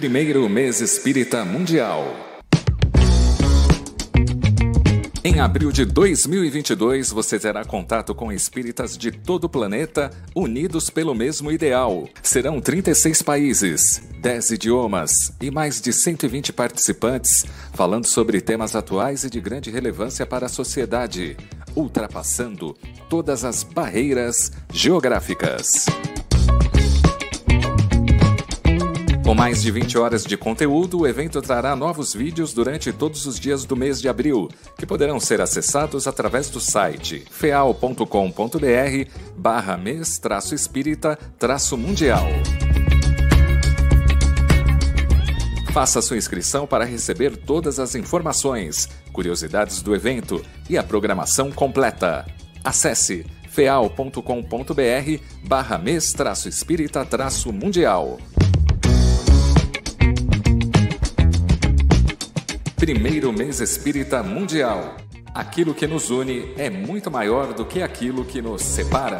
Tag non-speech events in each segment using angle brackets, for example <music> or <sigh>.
Primeiro mês espírita mundial. Em abril de 2022, você terá contato com espíritas de todo o planeta unidos pelo mesmo ideal. Serão 36 países, 10 idiomas e mais de 120 participantes falando sobre temas atuais e de grande relevância para a sociedade, ultrapassando todas as barreiras geográficas. Com mais de 20 horas de conteúdo, o evento trará novos vídeos durante todos os dias do mês de abril, que poderão ser acessados através do site feal.com.br barra mês espírita mundial. Faça sua inscrição para receber todas as informações, curiosidades do evento e a programação completa. Acesse feal.com.br barra mês espírita mundial. Primeiro mês espírita mundial. Aquilo que nos une é muito maior do que aquilo que nos separa.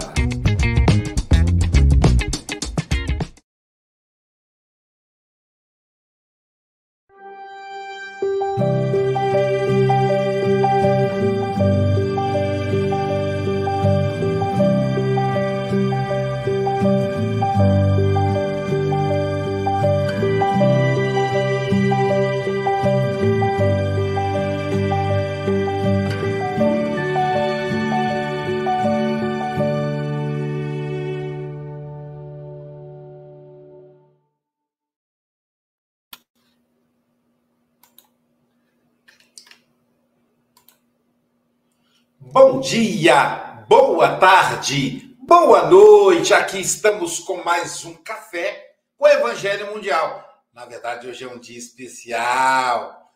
Bom dia, boa tarde, boa noite. Aqui estamos com mais um café com o Evangelho Mundial. Na verdade, hoje é um dia especial.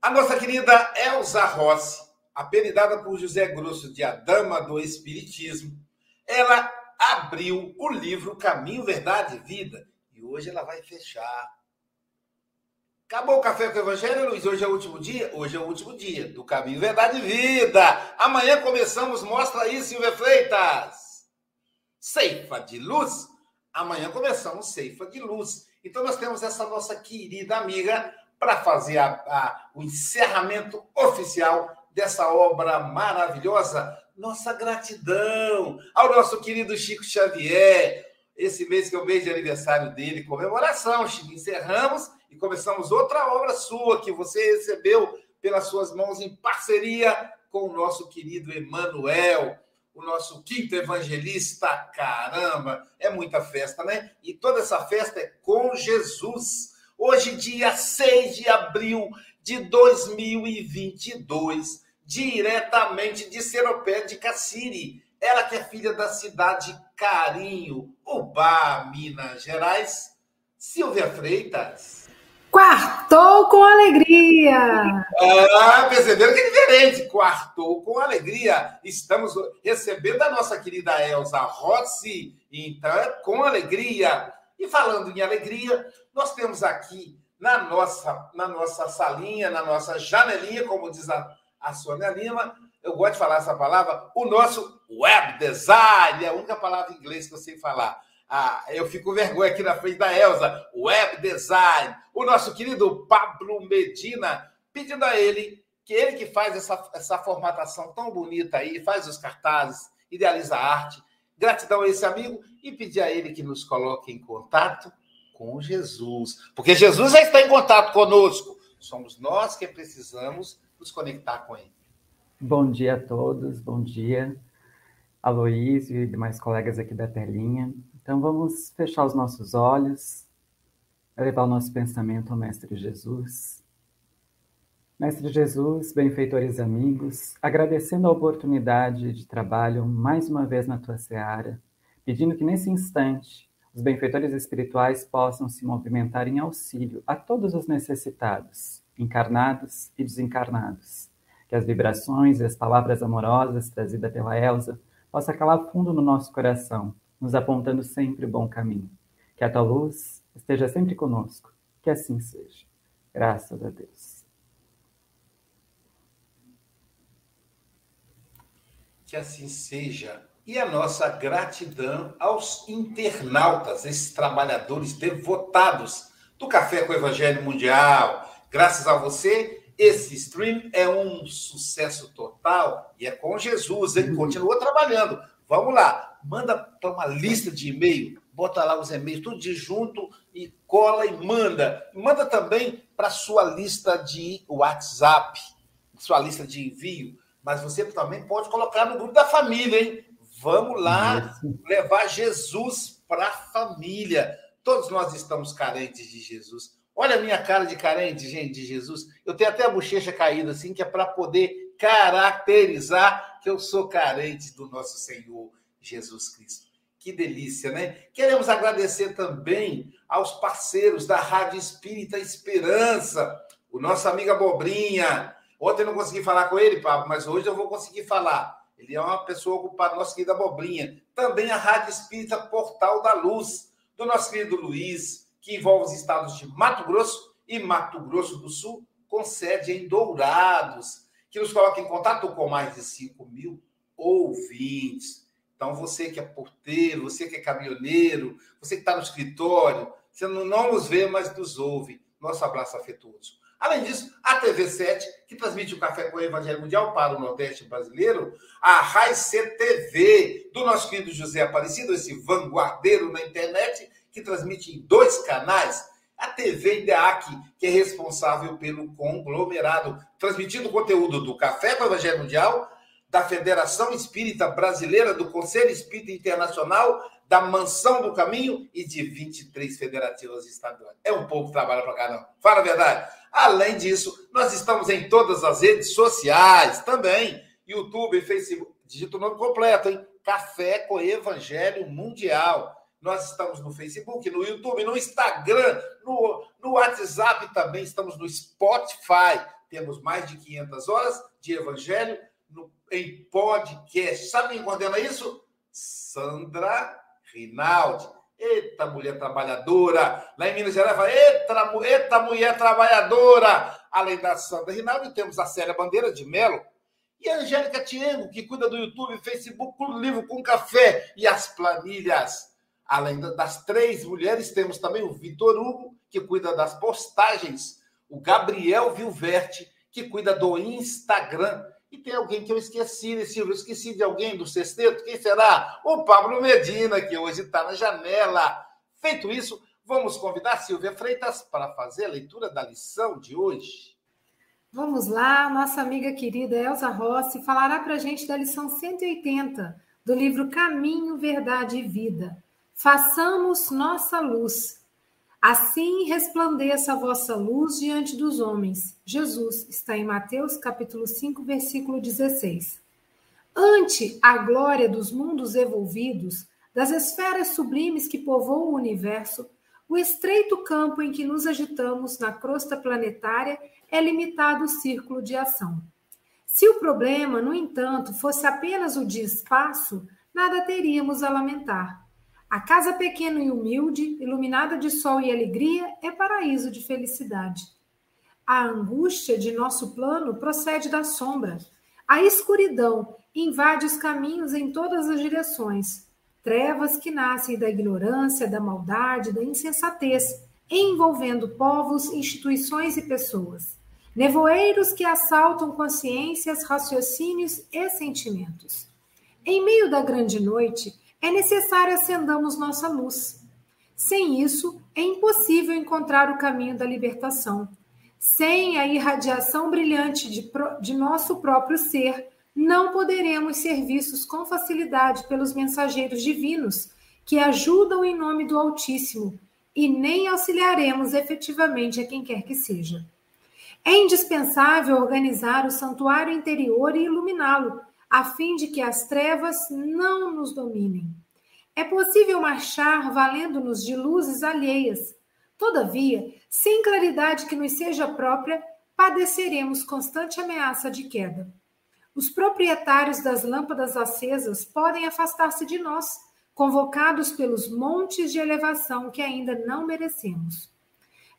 A nossa querida Elza Rossi, apelidada por José Grosso de a Dama do Espiritismo, ela abriu o livro Caminho, Verdade e Vida e hoje ela vai fechar Acabou o café com o Evangelho, Luiz? Hoje é o último dia? Hoje é o último dia do Caminho Verdade e Vida. Amanhã começamos, mostra aí, Silvia Freitas. Ceifa de luz. Amanhã começamos Ceifa de luz. Então nós temos essa nossa querida amiga para fazer a, a, o encerramento oficial dessa obra maravilhosa. Nossa gratidão ao nosso querido Chico Xavier. Esse mês que é o mês de aniversário dele, comemoração, Chico. Encerramos e começamos outra obra sua que você recebeu pelas suas mãos em parceria com o nosso querido Emanuel, o nosso quinto evangelista. Caramba, é muita festa, né? E toda essa festa é com Jesus. Hoje, dia 6 de abril de 2022, diretamente de Seropé de Cassiri. Ela que é filha da cidade Carinho, Ubá, Minas Gerais. Silvia Freitas. Quartou com alegria! Ah, perceberam que é diferente. Quartou com alegria. Estamos recebendo a nossa querida Elza Rossi, então é com alegria. E falando em alegria, nós temos aqui na nossa, na nossa salinha, na nossa janelinha, como diz a, a Sônia Lima, eu gosto de falar essa palavra, o nosso web design, é a única palavra em inglês que eu sei falar ah, eu fico vergonha aqui na frente da Elza, web design, o nosso querido Pablo Medina, pedindo a ele que ele que faz essa, essa formatação tão bonita aí, faz os cartazes, idealiza a arte. Gratidão a esse amigo e pedir a ele que nos coloque em contato com Jesus, porque Jesus já está em contato conosco. Somos nós que precisamos nos conectar com ele. Bom dia a todos, bom dia, Aloísio e demais colegas aqui da telinha. Então vamos fechar os nossos olhos, levar o nosso pensamento ao Mestre Jesus. Mestre Jesus, benfeitores amigos, agradecendo a oportunidade de trabalho mais uma vez na tua seara, pedindo que nesse instante os benfeitores espirituais possam se movimentar em auxílio a todos os necessitados, encarnados e desencarnados. Que as vibrações e as palavras amorosas trazidas pela Elsa possam calar fundo no nosso coração nos apontando sempre o bom caminho. Que a tua luz esteja sempre conosco. Que assim seja. Graças a Deus. Que assim seja. E a nossa gratidão aos internautas, esses trabalhadores devotados do Café com o Evangelho Mundial. Graças a você, esse stream é um sucesso total e é com Jesus, hein? Continua trabalhando. Vamos lá, manda para uma lista de e-mail, bota lá os e-mails tudo de junto e cola e manda. Manda também para sua lista de WhatsApp, sua lista de envio. Mas você também pode colocar no grupo da família, hein? Vamos lá levar Jesus para a família. Todos nós estamos carentes de Jesus. Olha a minha cara de carente, gente, de Jesus. Eu tenho até a bochecha caída, assim, que é para poder caracterizar que eu sou carente do nosso Senhor Jesus Cristo. Que delícia, né? Queremos agradecer também aos parceiros da Rádio Espírita Esperança, o nosso amigo Abobrinha. Ontem eu não consegui falar com ele, Pablo, mas hoje eu vou conseguir falar. Ele é uma pessoa ocupada, nosso querido Abobrinha. Também a Rádio Espírita Portal da Luz do nosso querido Luiz, que envolve os estados de Mato Grosso e Mato Grosso do Sul, com sede em Dourados, que nos coloca em contato com mais de 5 mil ouvintes. Então, você que é porteiro, você que é caminhoneiro, você que está no escritório, você não, não nos vê, mas nos ouve. Nosso abraço afetuoso. Além disso, a TV7, que transmite o Café com o Evangelho Mundial para o Nordeste brasileiro, a Raice TV, do nosso querido José Aparecido, esse vanguardeiro na internet, que transmite em dois canais, a TV IDEAC, que é responsável pelo conglomerado, transmitindo o conteúdo do Café com o Evangelho Mundial, da Federação Espírita Brasileira, do Conselho Espírita Internacional, da Mansão do Caminho e de 23 federativas estaduais. É um pouco trabalho para cá, não. Fala a verdade. Além disso, nós estamos em todas as redes sociais também. YouTube, Facebook. Digita o nome completo, hein? Café com Evangelho Mundial. Nós estamos no Facebook, no YouTube, no Instagram, no, no WhatsApp também. Estamos no Spotify. Temos mais de 500 horas de Evangelho em podcast. Sabe quem coordena isso? Sandra Rinaldi. Eita, mulher trabalhadora. Lá em Minas Gerais, fala, eita, eita, mulher trabalhadora. Além da Sandra Rinaldi, temos a Célia Bandeira de Melo e a Angélica Tiengo, que cuida do YouTube, Facebook, Clube Livro com Café e as planilhas. Além das três mulheres, temos também o Vitor Hugo, que cuida das postagens, o Gabriel Vilverte, que cuida do Instagram, e tem alguém que eu esqueci, né, Silvio? Eu esqueci de alguém do sexteto? Quem será? O Pablo Medina, que hoje está na janela. Feito isso, vamos convidar Silvia Freitas para fazer a leitura da lição de hoje. Vamos lá, nossa amiga querida Elza Rossi falará para a gente da lição 180 do livro Caminho, Verdade e Vida. Façamos nossa luz. Assim resplandeça a vossa luz diante dos homens. Jesus está em Mateus capítulo 5, versículo 16. Ante a glória dos mundos evolvidos, das esferas sublimes que povoam o universo, o estreito campo em que nos agitamos na crosta planetária é limitado o círculo de ação. Se o problema, no entanto, fosse apenas o de espaço, nada teríamos a lamentar. A casa pequena e humilde, iluminada de sol e alegria, é paraíso de felicidade. A angústia de nosso plano procede da sombra. A escuridão invade os caminhos em todas as direções. Trevas que nascem da ignorância, da maldade, da insensatez, envolvendo povos, instituições e pessoas. Nevoeiros que assaltam consciências, raciocínios e sentimentos. Em meio da grande noite, é necessário acendamos nossa luz. Sem isso, é impossível encontrar o caminho da libertação. Sem a irradiação brilhante de, de nosso próprio ser, não poderemos ser vistos com facilidade pelos mensageiros divinos que ajudam em nome do Altíssimo e nem auxiliaremos efetivamente a quem quer que seja. É indispensável organizar o santuário interior e iluminá-lo, a fim de que as trevas não nos dominem. É possível marchar valendo-nos de luzes alheias. Todavia, sem claridade que nos seja própria, padeceremos constante ameaça de queda. Os proprietários das lâmpadas acesas podem afastar-se de nós, convocados pelos montes de elevação que ainda não merecemos.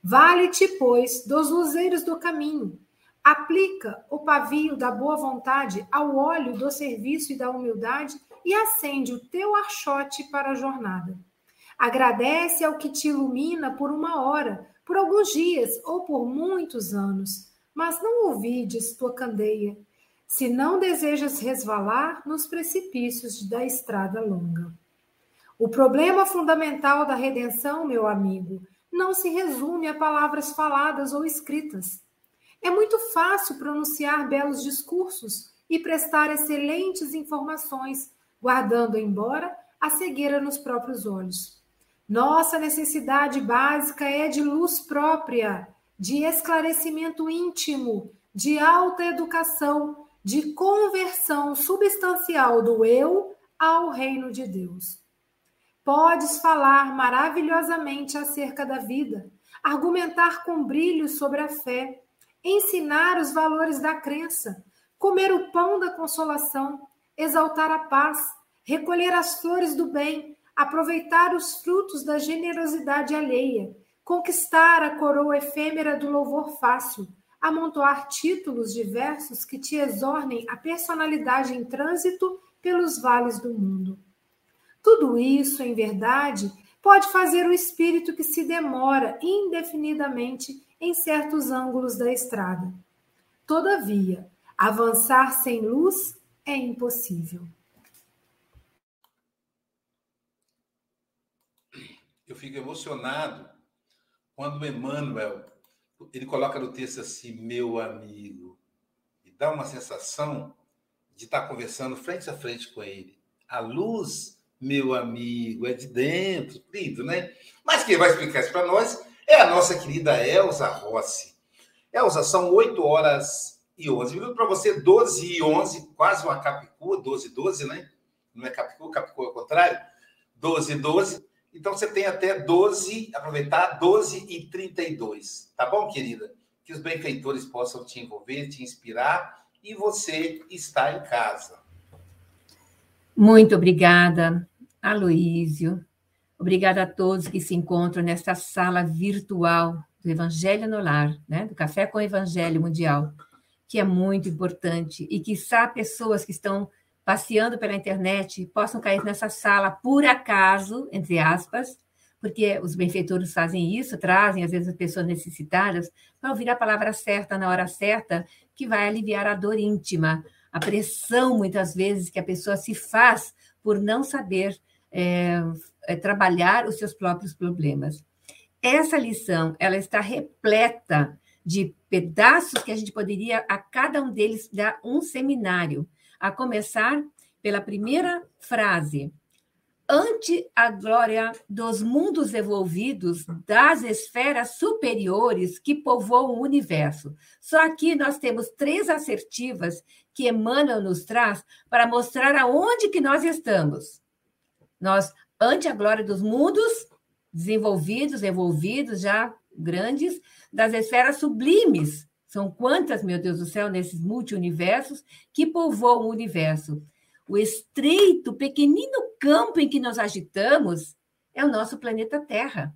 Vale-te, pois, dos luzeiros do caminho, Aplica o pavio da boa vontade ao óleo do serviço e da humildade e acende o teu archote para a jornada. Agradece ao que te ilumina por uma hora, por alguns dias ou por muitos anos, mas não ouvides tua candeia, se não desejas resvalar nos precipícios da estrada longa. O problema fundamental da redenção, meu amigo, não se resume a palavras faladas ou escritas. É muito fácil pronunciar belos discursos e prestar excelentes informações, guardando embora a cegueira nos próprios olhos. Nossa necessidade básica é de luz própria, de esclarecimento íntimo, de alta educação, de conversão substancial do eu ao reino de Deus. Podes falar maravilhosamente acerca da vida, argumentar com brilho sobre a fé, ensinar os valores da crença, comer o pão da consolação, exaltar a paz, recolher as flores do bem, aproveitar os frutos da generosidade alheia, conquistar a coroa efêmera do louvor fácil, amontoar títulos diversos que te exornem a personalidade em trânsito pelos vales do mundo. Tudo isso, em verdade, pode fazer o espírito que se demora indefinidamente em certos ângulos da estrada. Todavia, avançar sem luz é impossível. Eu fico emocionado quando Emmanuel ele coloca no texto assim, meu amigo, e dá uma sensação de estar conversando frente a frente com ele. A luz, meu amigo, é de dentro, lindo, né? Mas quem vai explicar isso para nós é a nossa querida Elza Rossi. Elza, são 8 horas e 11 minutos para você, 12 e 11, quase uma capicua, 12 e 12, né? Não é capicua, capicua é o contrário. 12 e 12. Então você tem até 12, aproveitar 12 e 32. Tá bom, querida? Que os benfeitores possam te envolver, te inspirar e você está em casa. Muito obrigada, Aloísio. Obrigada a todos que se encontram nesta sala virtual do Evangelho no Lar, né? do Café com o Evangelho Mundial, que é muito importante e que só pessoas que estão passeando pela internet possam cair nessa sala por acaso, entre aspas, porque os benfeitores fazem isso, trazem às vezes as pessoas necessitadas para ouvir a palavra certa na hora certa, que vai aliviar a dor íntima, a pressão muitas vezes que a pessoa se faz por não saber é, é, trabalhar os seus próprios problemas. Essa lição ela está repleta de pedaços que a gente poderia a cada um deles dar um seminário a começar pela primeira frase. Ante a glória dos mundos evolvidos, das esferas superiores que povoam o universo. Só aqui nós temos três assertivas que Emmanuel nos traz para mostrar aonde que nós estamos. Nós, ante a glória dos mundos desenvolvidos, evolvidos, já grandes, das esferas sublimes, são quantas, meu Deus do céu, nesses multiuniversos que povoam o universo. O estreito, pequenino campo em que nós agitamos é o nosso planeta Terra,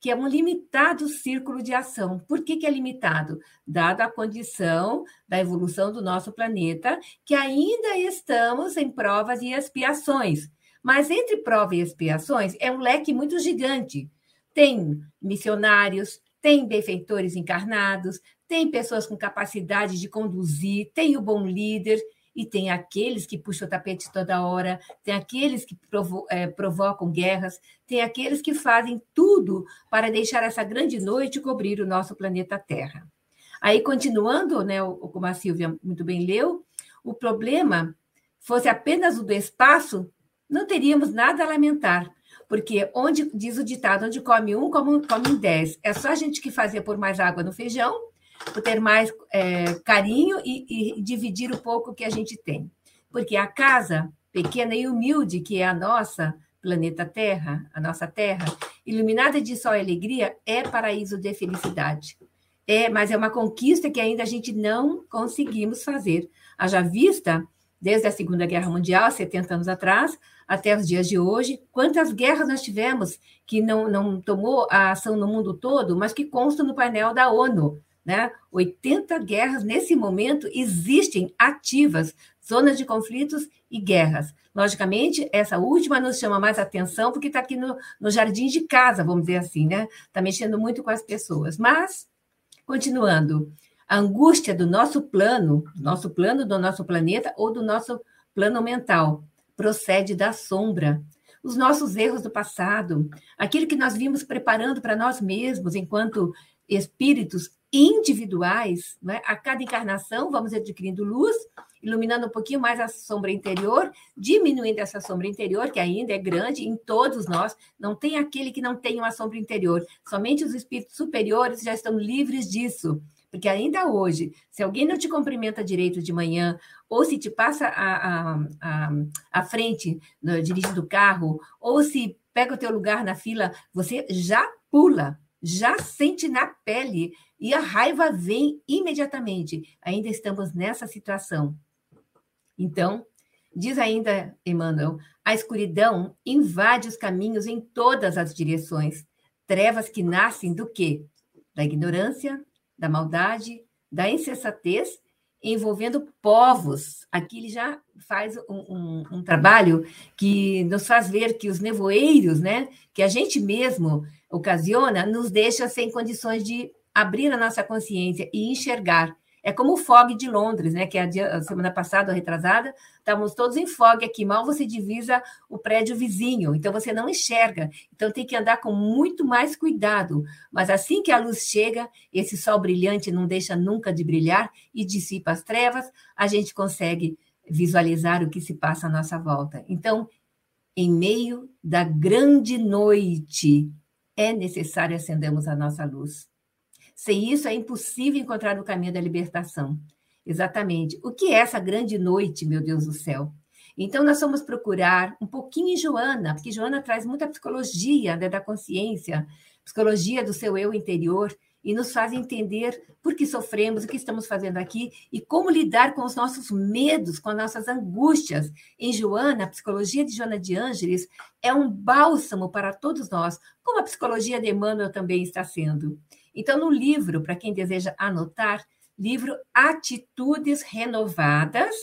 que é um limitado círculo de ação. Por que, que é limitado? Dada a condição da evolução do nosso planeta, que ainda estamos em provas e expiações. Mas entre prova e expiações é um leque muito gigante. Tem missionários, tem benfeitores encarnados, tem pessoas com capacidade de conduzir, tem o bom líder e tem aqueles que puxam o tapete toda hora, tem aqueles que provo é, provocam guerras, tem aqueles que fazem tudo para deixar essa grande noite cobrir o nosso planeta Terra. Aí, continuando, né, como a Silvia muito bem leu, o problema fosse apenas o do espaço, não teríamos nada a lamentar, porque onde diz o ditado, onde come um, come, come dez. É só a gente que fazia por mais água no feijão por ter mais é, carinho e, e dividir o pouco que a gente tem. Porque a casa pequena e humilde que é a nossa planeta Terra, a nossa Terra, iluminada de sol e alegria, é paraíso de felicidade. É, mas é uma conquista que ainda a gente não conseguimos fazer. Haja vista, desde a Segunda Guerra Mundial, 70 anos atrás, até os dias de hoje, quantas guerras nós tivemos que não, não tomou a ação no mundo todo, mas que constam no painel da ONU. Né? 80 guerras nesse momento existem ativas, zonas de conflitos e guerras. Logicamente, essa última nos chama mais atenção porque está aqui no, no jardim de casa, vamos dizer assim, né? Está mexendo muito com as pessoas. Mas, continuando, a angústia do nosso plano, nosso plano do nosso planeta ou do nosso plano mental, procede da sombra. Os nossos erros do passado, aquilo que nós vimos preparando para nós mesmos enquanto espíritos individuais, né? a cada encarnação vamos adquirindo luz, iluminando um pouquinho mais a sombra interior, diminuindo essa sombra interior, que ainda é grande em todos nós, não tem aquele que não tem uma sombra interior, somente os espíritos superiores já estão livres disso. Porque ainda hoje, se alguém não te cumprimenta direito de manhã, ou se te passa a, a, a, a frente no, dirigindo o carro, ou se pega o teu lugar na fila, você já pula, já sente na pele e a raiva vem imediatamente. Ainda estamos nessa situação. Então, diz ainda Emmanuel, a escuridão invade os caminhos em todas as direções. Trevas que nascem do quê? Da ignorância, da maldade, da insensatez, envolvendo povos. Aqui ele já faz um, um, um, trabalho que nos faz ver que os nevoeiros, né, que a gente mesmo ocasiona, nos deixa sem condições de abrir a nossa consciência e enxergar. É como o fog de Londres, né? Que a, dia, a semana passada, retrasada, estávamos todos em fog aqui. Mal você divisa o prédio vizinho, então você não enxerga. Então tem que andar com muito mais cuidado. Mas assim que a luz chega, esse sol brilhante não deixa nunca de brilhar e dissipa as trevas, a gente consegue visualizar o que se passa à nossa volta. Então, em meio da grande noite, é necessário acendermos a nossa luz. Sem isso, é impossível encontrar o caminho da libertação. Exatamente. O que é essa grande noite, meu Deus do céu? Então, nós vamos procurar um pouquinho em Joana, porque Joana traz muita psicologia né, da consciência, psicologia do seu eu interior, e nos faz entender por que sofremos, o que estamos fazendo aqui e como lidar com os nossos medos, com as nossas angústias. Em Joana, a psicologia de Joana de Ângeles é um bálsamo para todos nós, como a psicologia de Emmanuel também está sendo. Então, no livro, para quem deseja anotar, livro Atitudes Renovadas,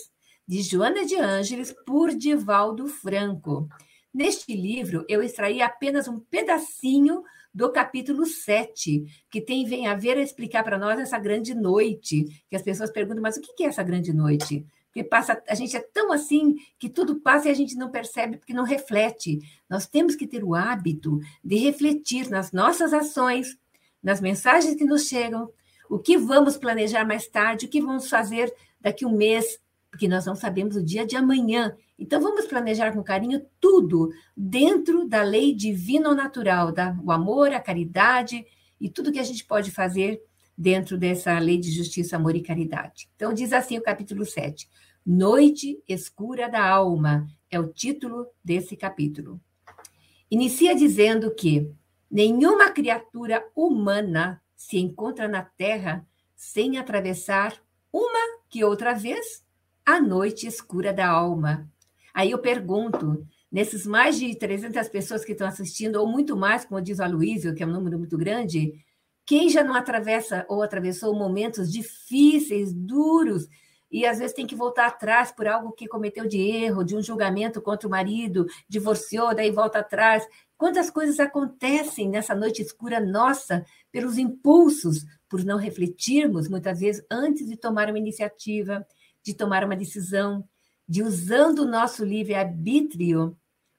de Joana de Ângeles, por Divaldo Franco. Neste livro, eu extraí apenas um pedacinho do capítulo 7, que tem vem a ver a explicar para nós essa grande noite, que as pessoas perguntam, mas o que é essa grande noite? Porque passa, a gente é tão assim que tudo passa e a gente não percebe porque não reflete. Nós temos que ter o hábito de refletir nas nossas ações, nas mensagens que nos chegam, o que vamos planejar mais tarde, o que vamos fazer daqui um mês, porque nós não sabemos o dia de amanhã. Então, vamos planejar com carinho tudo dentro da lei divina ou natural, da, o amor, a caridade e tudo que a gente pode fazer dentro dessa lei de justiça, amor e caridade. Então, diz assim o capítulo 7. Noite escura da alma é o título desse capítulo. Inicia dizendo que Nenhuma criatura humana se encontra na Terra sem atravessar uma que outra vez a noite escura da alma. Aí eu pergunto, nesses mais de 300 pessoas que estão assistindo, ou muito mais, como diz o Aloysio, que é um número muito grande, quem já não atravessa ou atravessou momentos difíceis, duros, e às vezes tem que voltar atrás por algo que cometeu de erro, de um julgamento contra o marido, divorciou, daí volta atrás. Quantas coisas acontecem nessa noite escura nossa pelos impulsos, por não refletirmos muitas vezes antes de tomar uma iniciativa, de tomar uma decisão, de usando o nosso livre-arbítrio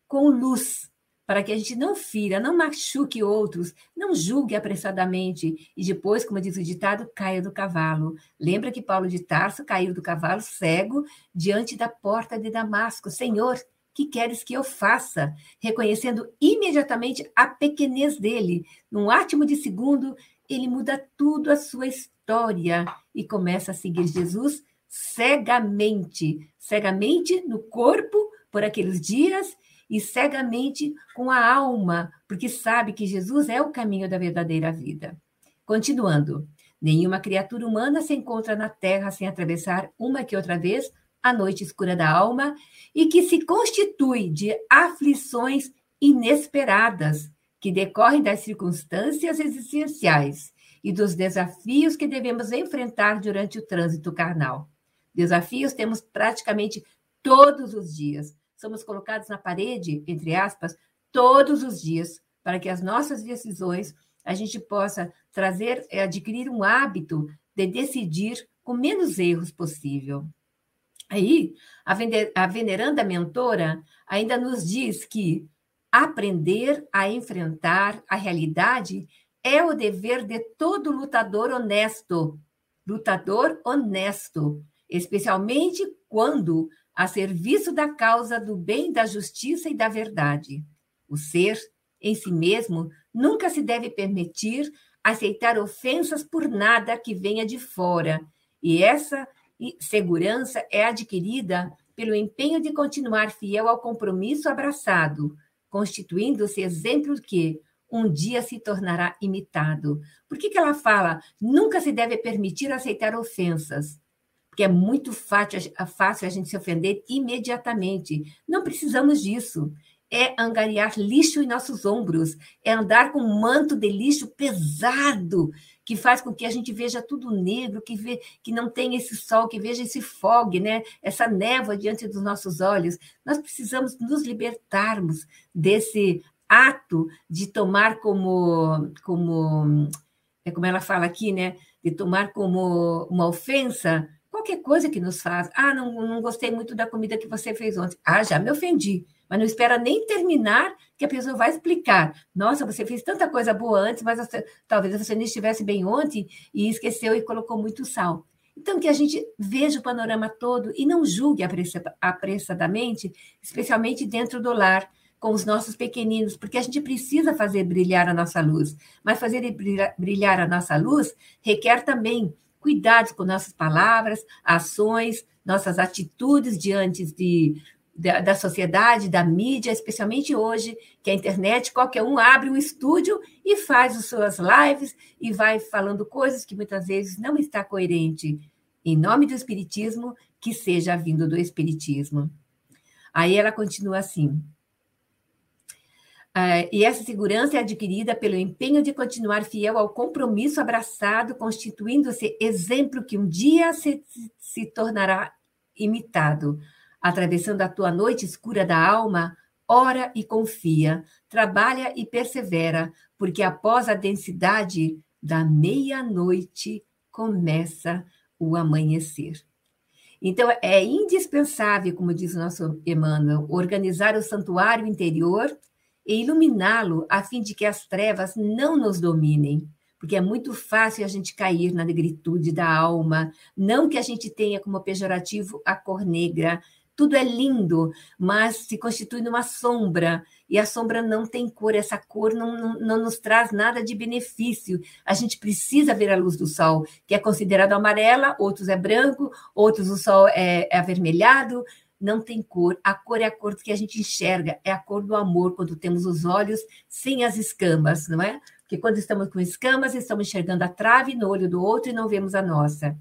com luz, para que a gente não fira, não machuque outros, não julgue apressadamente e depois, como diz o ditado, caia do cavalo. Lembra que Paulo de Tarso caiu do cavalo cego diante da porta de Damasco. Senhor, que queres que eu faça? Reconhecendo imediatamente a pequenez dele. Num átimo de segundo, ele muda tudo a sua história e começa a seguir Jesus cegamente cegamente no corpo por aqueles dias e cegamente com a alma, porque sabe que Jesus é o caminho da verdadeira vida. Continuando, nenhuma criatura humana se encontra na terra sem atravessar uma que outra vez a noite escura da alma e que se constitui de aflições inesperadas que decorrem das circunstâncias existenciais e dos desafios que devemos enfrentar durante o trânsito carnal. Desafios temos praticamente todos os dias. Somos colocados na parede, entre aspas, todos os dias, para que as nossas decisões a gente possa trazer, eh, adquirir um hábito de decidir com menos erros possível. Aí, a veneranda mentora ainda nos diz que aprender a enfrentar a realidade é o dever de todo lutador honesto, lutador honesto, especialmente quando a serviço da causa do bem, da justiça e da verdade. O ser, em si mesmo, nunca se deve permitir aceitar ofensas por nada que venha de fora, e essa segurança é adquirida pelo empenho de continuar fiel ao compromisso abraçado, constituindo-se exemplo que, um dia se tornará imitado. Por que, que ela fala? Nunca se deve permitir aceitar ofensas. Porque é muito fácil, fácil a gente se ofender imediatamente. Não precisamos disso. É angariar lixo em nossos ombros, é andar com um manto de lixo pesado, que faz com que a gente veja tudo negro, que, vê, que não tem esse sol, que veja esse fog, né? essa névoa diante dos nossos olhos. Nós precisamos nos libertarmos desse ato de tomar como, como, é como ela fala aqui, né? De tomar como uma ofensa qualquer coisa que nos faz. Ah, não, não gostei muito da comida que você fez ontem. Ah, já me ofendi. Mas não espera nem terminar que a pessoa vai explicar. Nossa, você fez tanta coisa boa antes, mas você, talvez você nem estivesse bem ontem e esqueceu e colocou muito sal. Então, que a gente veja o panorama todo e não julgue apressadamente, especialmente dentro do lar, com os nossos pequeninos, porque a gente precisa fazer brilhar a nossa luz. Mas fazer brilhar a nossa luz requer também cuidados com nossas palavras, ações, nossas atitudes diante de, da, da, sociedade, da mídia, especialmente hoje, que a internet, qualquer um abre um estúdio e faz as suas lives e vai falando coisas que muitas vezes não está coerente. Em nome do Espiritismo, que seja vindo do Espiritismo. Aí ela continua assim. Uh, e essa segurança é adquirida pelo empenho de continuar fiel ao compromisso abraçado, constituindo-se exemplo que um dia se, se tornará imitado. Atravessando a tua noite escura da alma, ora e confia, trabalha e persevera, porque após a densidade da meia-noite começa o amanhecer. Então, é indispensável, como diz o nosso Emmanuel, organizar o santuário interior e iluminá-lo a fim de que as trevas não nos dominem, porque é muito fácil a gente cair na negritude da alma, não que a gente tenha como pejorativo a cor negra, tudo é lindo, mas se constitui numa sombra, e a sombra não tem cor, essa cor não, não, não, nos traz nada de benefício. A gente precisa ver a luz do sol, que é considerado amarela, outros é branco, outros o sol é, é avermelhado, não tem cor. A cor é a cor que a gente enxerga, é a cor do amor, quando temos os olhos sem as escamas, não é? Porque quando estamos com escamas, estamos enxergando a trave no olho do outro e não vemos a nossa.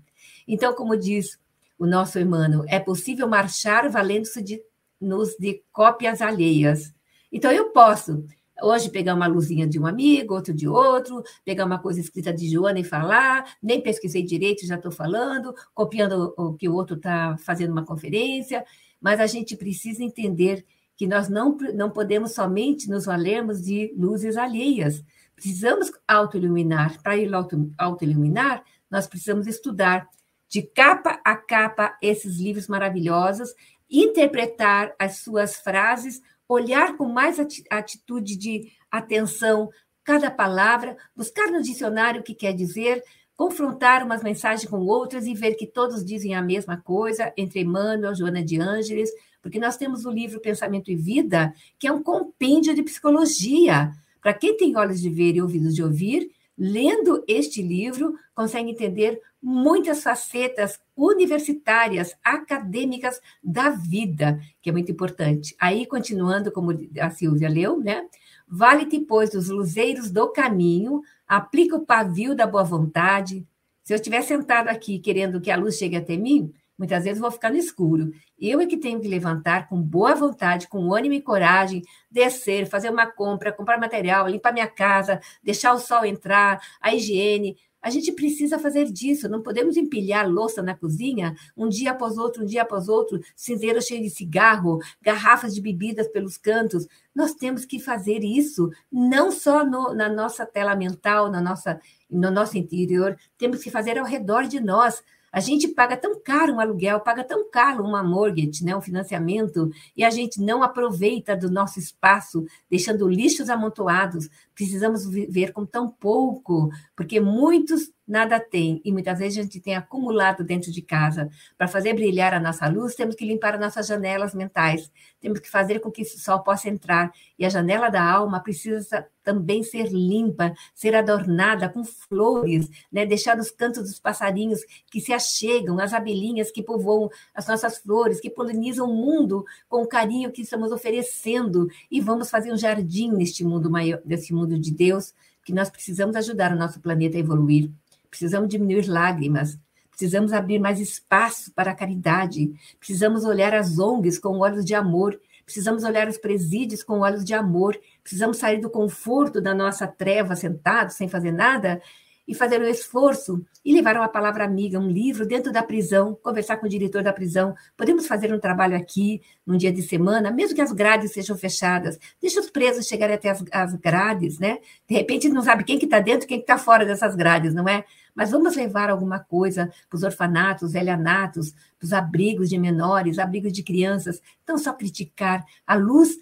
Então, como diz o nosso Emmanuel, é possível marchar valendo-se de, nos de cópias alheias. Então, eu posso hoje pegar uma luzinha de um amigo, outro de outro, pegar uma coisa escrita de Joana e falar, nem pesquisei direito, já estou falando, copiando o que o outro está fazendo uma conferência mas a gente precisa entender que nós não, não podemos somente nos valermos de luzes alheias. Precisamos autoiluminar. Para ir autoiluminar, nós precisamos estudar de capa a capa esses livros maravilhosos, interpretar as suas frases, olhar com mais atitude de atenção cada palavra, buscar no dicionário o que quer dizer, confrontar umas mensagens com outras e ver que todos dizem a mesma coisa, entre Emmanuel, Joana de Ângeles, porque nós temos o livro Pensamento e Vida, que é um compêndio de psicologia. Para quem tem olhos de ver e ouvidos de ouvir, lendo este livro, consegue entender muitas facetas universitárias, acadêmicas da vida, que é muito importante. Aí, continuando, como a Silvia leu, né? Vale-te, pois, dos luzeiros do caminho, aplica o pavio da boa vontade. Se eu estiver sentado aqui querendo que a luz chegue até mim, muitas vezes vou ficar no escuro. Eu é que tenho que levantar com boa vontade, com ânimo e coragem, descer, fazer uma compra, comprar material, limpar minha casa, deixar o sol entrar, a higiene, A gente precisa fazer disso, não podemos empilhar louça na cozinha, um dia após outro, um dia após outro, cinzeiro cheio de cigarro, garrafas de bebidas pelos cantos. Nós temos que fazer isso, não só no, na nossa tela mental, na nossa, no nosso interior, temos que fazer ao redor de nós. A gente paga tão caro um aluguel, paga tão caro uma mortgage, né, um financiamento, e a gente não aproveita do nosso espaço, deixando lixos amontoados. Precisamos viver com tão pouco, porque muitos nada tem, e muitas vezes a gente tem acumulado dentro de casa. Para fazer brilhar a nossa luz, temos que limpar as nossas janelas mentais, temos que fazer com que esse sol possa entrar, e a janela da alma precisa também ser limpa, ser adornada com flores, né? deixar os cantos dos passarinhos que se achegam, as abelhinhas que povoam as nossas flores, que polinizam o mundo com o carinho que estamos oferecendo, e vamos fazer um jardim neste mundo maior, desse mundo de Deus, que nós precisamos ajudar o nosso planeta a evoluir precisamos diminuir lágrimas, precisamos abrir mais espaço para a caridade, precisamos olhar as ONGs com olhos de amor, precisamos olhar os presídios com olhos de amor, precisamos sair do conforto da nossa treva sentado sem fazer nada e fazer um esforço e levar uma palavra amiga, um livro dentro da prisão, conversar com o diretor da prisão. Podemos fazer um trabalho aqui, num dia de semana, mesmo que as grades sejam fechadas. Deixa os presos chegarem até as, as grades, né? De repente não sabe quem que está dentro, quem que está fora dessas grades, não é? Mas vamos levar alguma coisa para os orfanatos, elianatos, para os abrigos de menores, abrigos de crianças. Então, só criticar. A luz,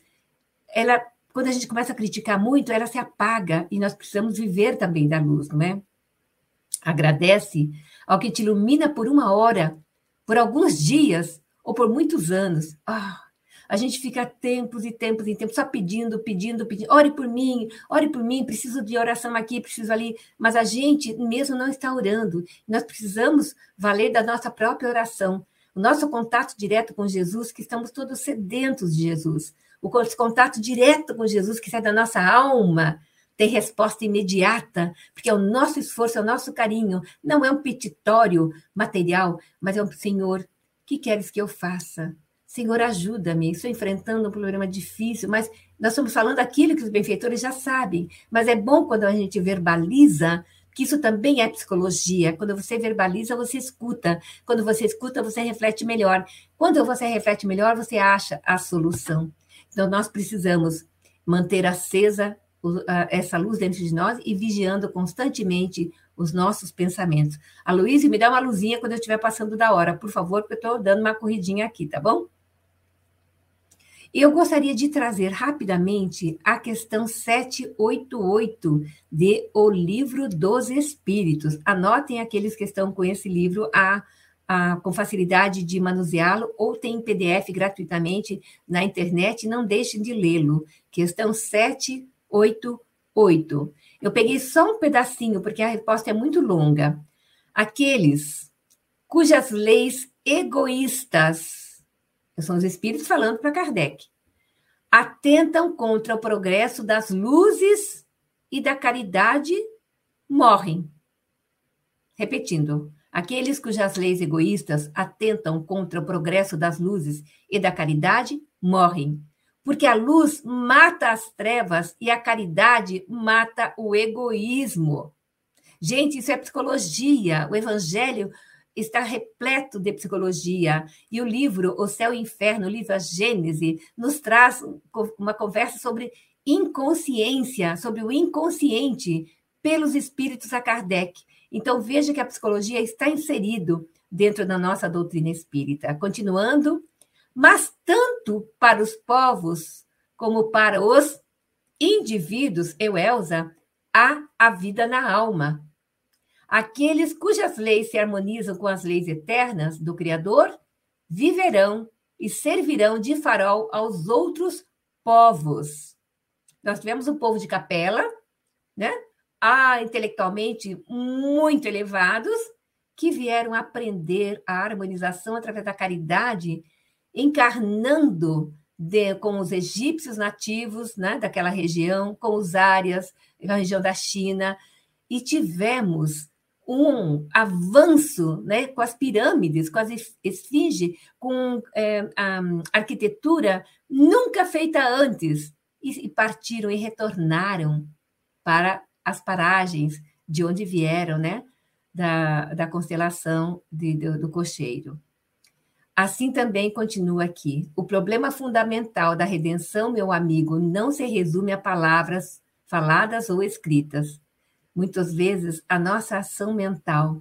ela, quando a gente começa a criticar muito, ela se apaga e nós precisamos viver também da luz, não é? Agradece ao que te ilumina por uma hora, por alguns dias ou por muitos anos. Ah, a gente fica tempos e tempos e tempos só pedindo, pedindo, pedindo. Ore por mim, ore por mim, preciso de oração aqui, preciso ali. Mas a gente mesmo não está orando. Nós precisamos valer da nossa própria oração. O nosso contato direto com Jesus, que estamos todos sedentos de Jesus. O contato direto com Jesus, que sai da nossa alma, tem resposta imediata, porque é o nosso esforço, é o nosso carinho, não é um petitório material, mas é um Senhor, que queres que eu faça? Senhor, ajuda-me, estou enfrentando um problema difícil, mas nós estamos falando aquilo que os benfeitores já sabem, mas é bom quando a gente verbaliza, que isso também é psicologia. Quando você verbaliza, você escuta. Quando você escuta, você reflete melhor. Quando você reflete melhor, você acha a solução. Então, nós precisamos manter acesa essa luz dentro de nós e vigiando constantemente os nossos pensamentos. A Luísa, me dá uma luzinha quando eu estiver passando da hora, por favor, porque eu estou dando uma corridinha aqui, tá bom? Eu gostaria de trazer rapidamente a questão 788 de O Livro dos Espíritos. Anotem aqueles que estão com esse livro a, a, com facilidade de manuseá-lo ou tem PDF gratuitamente na internet, não deixem de lê-lo. Questão 788 88. Eu peguei só um pedacinho, porque a resposta é muito longa. Aqueles cujas leis egoístas, são os espíritos falando para Kardec, atentam contra o progresso das luzes e da caridade, morrem. Repetindo, aqueles cujas leis egoístas atentam contra o progresso das luzes e da caridade, morrem porque a luz mata as trevas e a caridade mata o egoísmo. Gente, isso é psicologia. O evangelho está repleto de psicologia. E o livro O Céu e o Inferno, o livro A Gênese, nos traz uma conversa sobre inconsciência, sobre o inconsciente, pelos espíritos a Kardec. Então, veja que a psicologia está inserido dentro da nossa doutrina espírita. Continuando, mas tanto para os povos como para os indivíduos, eu, Elza, há a vida na alma. Aqueles cujas leis se harmonizam com as leis eternas do Criador viverão e servirão de farol aos outros povos. Nós tivemos um povo de capela, né? Ah, intelectualmente muito elevados, que vieram aprender a harmonização através da caridade encarnando de, com os egípcios nativos né, daquela região, com os árias, da região da China, e tivemos um avanço né, com as pirâmides, com as esfinges, com é, a arquitetura nunca feita antes, e, partiram e retornaram para as paragens de onde vieram, né? Da, da constelação de, do, do cocheiro. Assim também continua aqui. O problema fundamental da redenção, meu amigo, não se resume a palavras faladas ou escritas. Muitas vezes, a nossa ação mental,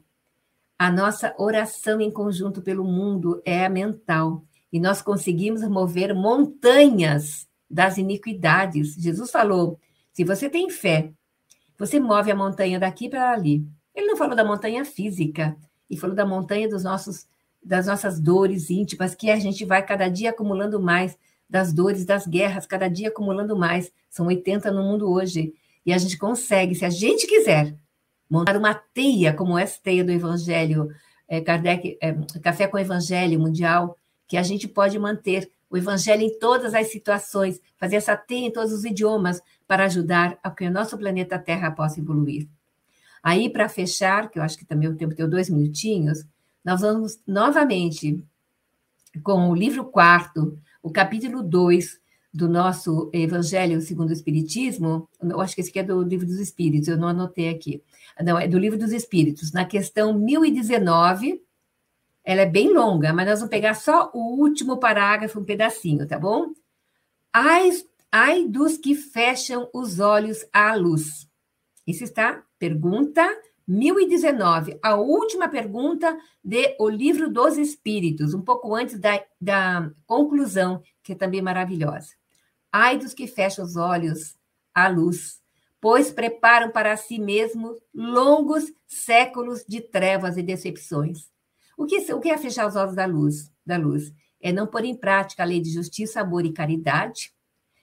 a nossa oração em conjunto pelo mundo é a mental. E nós conseguimos mover montanhas das iniquidades. Jesus falou: se você tem fé, você move a montanha daqui para ali. Ele não falou da montanha física, ele falou da montanha dos nossos das nossas dores íntimas, que a gente vai cada dia acumulando mais, das dores das guerras, cada dia acumulando mais. São 80 no mundo hoje. E a gente consegue, se a gente quiser, montar uma teia, como essa teia do Evangelho, é, Kardec, é, Café com Evangelho Mundial, que a gente pode manter o Evangelho em todas as situações, fazer essa teia em todos os idiomas, para ajudar a que o nosso planeta Terra possa evoluir. Aí, para fechar, que eu acho que também o tempo deu dois minutinhos, nós vamos novamente com o livro quarto, o capítulo 2 do nosso Evangelho segundo o Espiritismo, eu acho que esse aqui é do Livro dos Espíritos, eu não anotei aqui. Não, é do Livro dos Espíritos, na questão 1019, ela é bem longa, mas nós vamos pegar só o último parágrafo, um pedacinho, tá bom? Ai, ai dos que fecham os olhos à luz. Isso está, pergunta 1019, a última pergunta de O Livro dos Espíritos, um pouco antes da, da conclusão, que é também maravilhosa. Ai dos que fecham os olhos à luz, pois preparam para si mesmos longos séculos de trevas e decepções. O que, o que é fechar os olhos da luz? Da luz é não pôr em prática a lei de justiça, amor e caridade,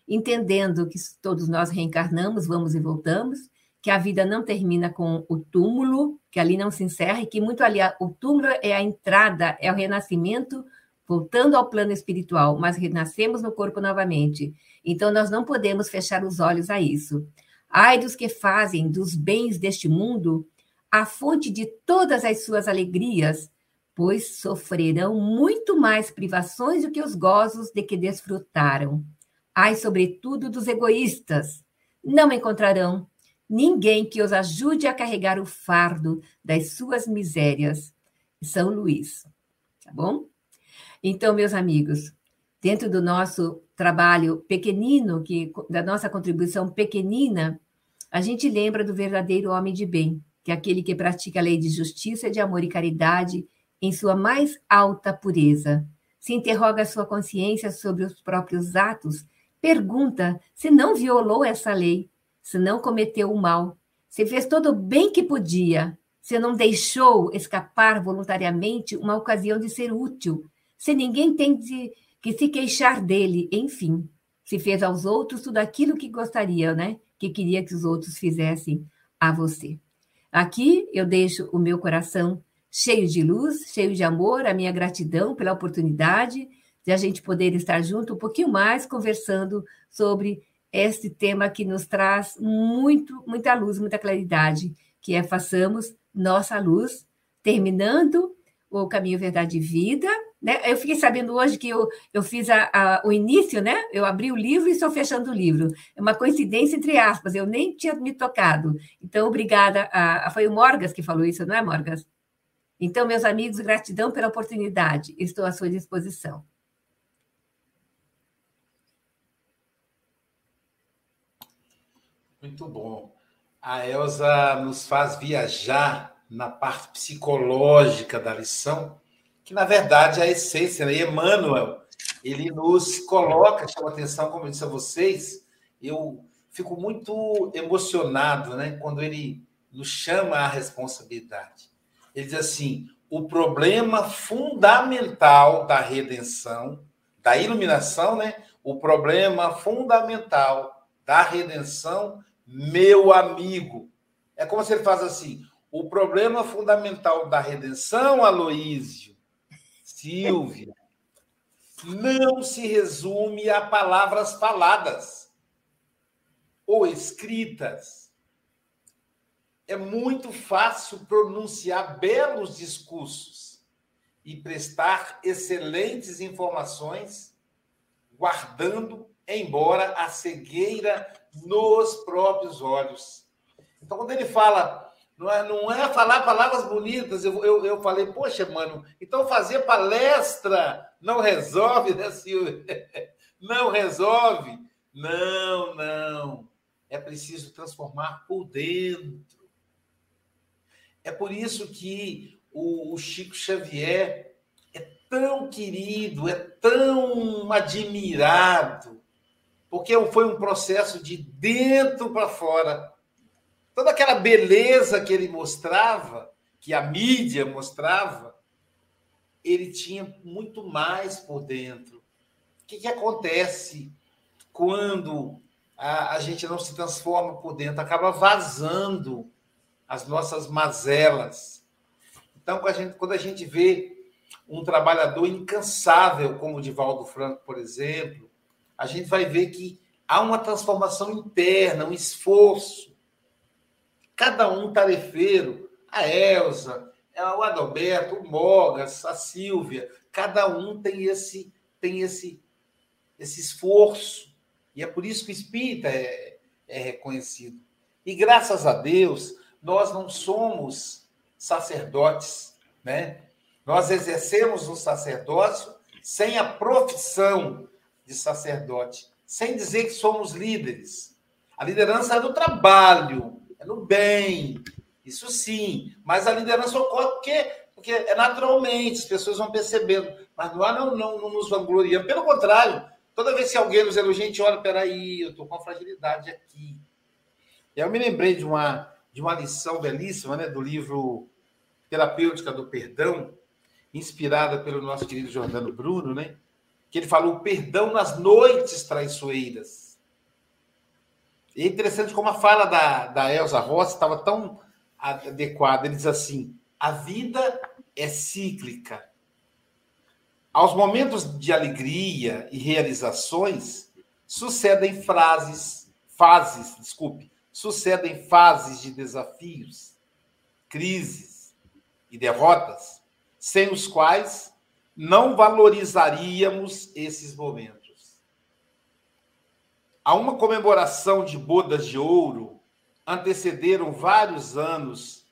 entendendo que todos nós reencarnamos, vamos e voltamos, que a vida não termina com o túmulo, que ali não se encerra, e que muito ali o túmulo é a entrada, é o renascimento, voltando ao plano espiritual, mas renascemos no corpo novamente. Então nós não podemos fechar os olhos a isso. Ai dos que fazem dos bens deste mundo a fonte de todas as suas alegrias, pois sofrerão muito mais privações do que os gozos de que desfrutaram. Ai, sobretudo, dos egoístas. Não encontrarão ninguém que os ajude a carregar o fardo das suas misérias. São Luís. Tá bom? Então, meus amigos, dentro do nosso trabalho pequenino, que da nossa contribuição pequenina, a gente lembra do verdadeiro homem de bem, que é aquele que pratica a lei de justiça, de amor e caridade em sua mais alta pureza. Se interroga a sua consciência sobre os próprios atos, pergunta se não violou essa lei se não cometeu o mal, se fez todo o bem que podia, se não deixou escapar voluntariamente uma ocasião de ser útil, se ninguém tem de, que se queixar dele, enfim, se fez aos outros tudo aquilo que gostaria, né? Que queria que os outros fizessem a você. Aqui eu deixo o meu coração cheio de luz, cheio de amor, a minha gratidão pela oportunidade de a gente poder estar junto um pouquinho mais conversando sobre este tema que nos traz muito, muita luz, muita claridade, que é façamos nossa luz, terminando o caminho verdade e vida. Né? Eu fiquei sabendo hoje que eu, eu fiz a, a, o início, né? Eu abri o livro e estou fechando o livro. É uma coincidência entre aspas, eu nem tinha me tocado. Então, obrigada. A, foi o Morgas que falou isso, não é, Morgas? Então, meus amigos, gratidão pela oportunidade. Estou à sua disposição. Muito bom. A Elsa nos faz viajar na parte psicológica da lição, que na verdade é a essência, né? Emmanuel, ele nos coloca, chama atenção, como eu disse a vocês, eu fico muito emocionado, né, quando ele nos chama à responsabilidade. Ele diz assim: o problema fundamental da redenção, da iluminação, né? O problema fundamental da redenção meu amigo. É como se ele faz assim: o problema fundamental da redenção, Aloísio, Silvia, não se resume a palavras faladas ou escritas. É muito fácil pronunciar belos discursos e prestar excelentes informações, guardando embora a cegueira nos próprios olhos. Então, quando ele fala Não é, não é falar palavras bonitas. Eu, eu, eu falei, poxa, mano, então fazer palestra não resolve, né, Silvia? <laughs> Não resolve. Não, não. É preciso transformar por dentro. É por isso que o, o Chico Xavier é tão querido, é tão admirado, porque foi um processo de dentro para fora. Toda aquela beleza que ele mostrava, que a mídia mostrava, ele tinha muito mais por dentro. O que, que acontece quando a, a gente não se transforma por dentro? Acaba vazando as nossas mazelas. Então, quando a gente, quando a gente vê um trabalhador incansável, como o Divaldo Franco, por exemplo, a gente vai ver que há uma transformação interna, um esforço. Cada um tarefeiro, a Elsa, o Adalberto, o Mogas, a Silvia, cada um tem esse tem esse esse esforço. E é por isso que o espírita é, é reconhecido. E graças a Deus, nós não somos sacerdotes, né? Nós exercemos o sacerdócio sem a profissão de sacerdote, sem dizer que somos líderes. A liderança é do trabalho, no bem, isso sim. Mas a liderança ocorre porque, porque é naturalmente, as pessoas vão percebendo. Mas não, não, não, não nos vangloriamos. Pelo contrário, toda vez que alguém nos elogia, a gente olha, peraí, eu estou com fragilidade aqui. E eu me lembrei de uma, de uma lição belíssima né, do livro Terapêutica do Perdão, inspirada pelo nosso querido Jordano Bruno, né? Que ele falou perdão nas noites traiçoeiras. E é interessante como a fala da, da Elza Rossi estava tão adequada. Ele diz assim: a vida é cíclica. Aos momentos de alegria e realizações, sucedem frases, fases, desculpe, sucedem fases de desafios, crises e derrotas, sem os quais não valorizaríamos esses momentos. Há uma comemoração de bodas de ouro antecederam vários anos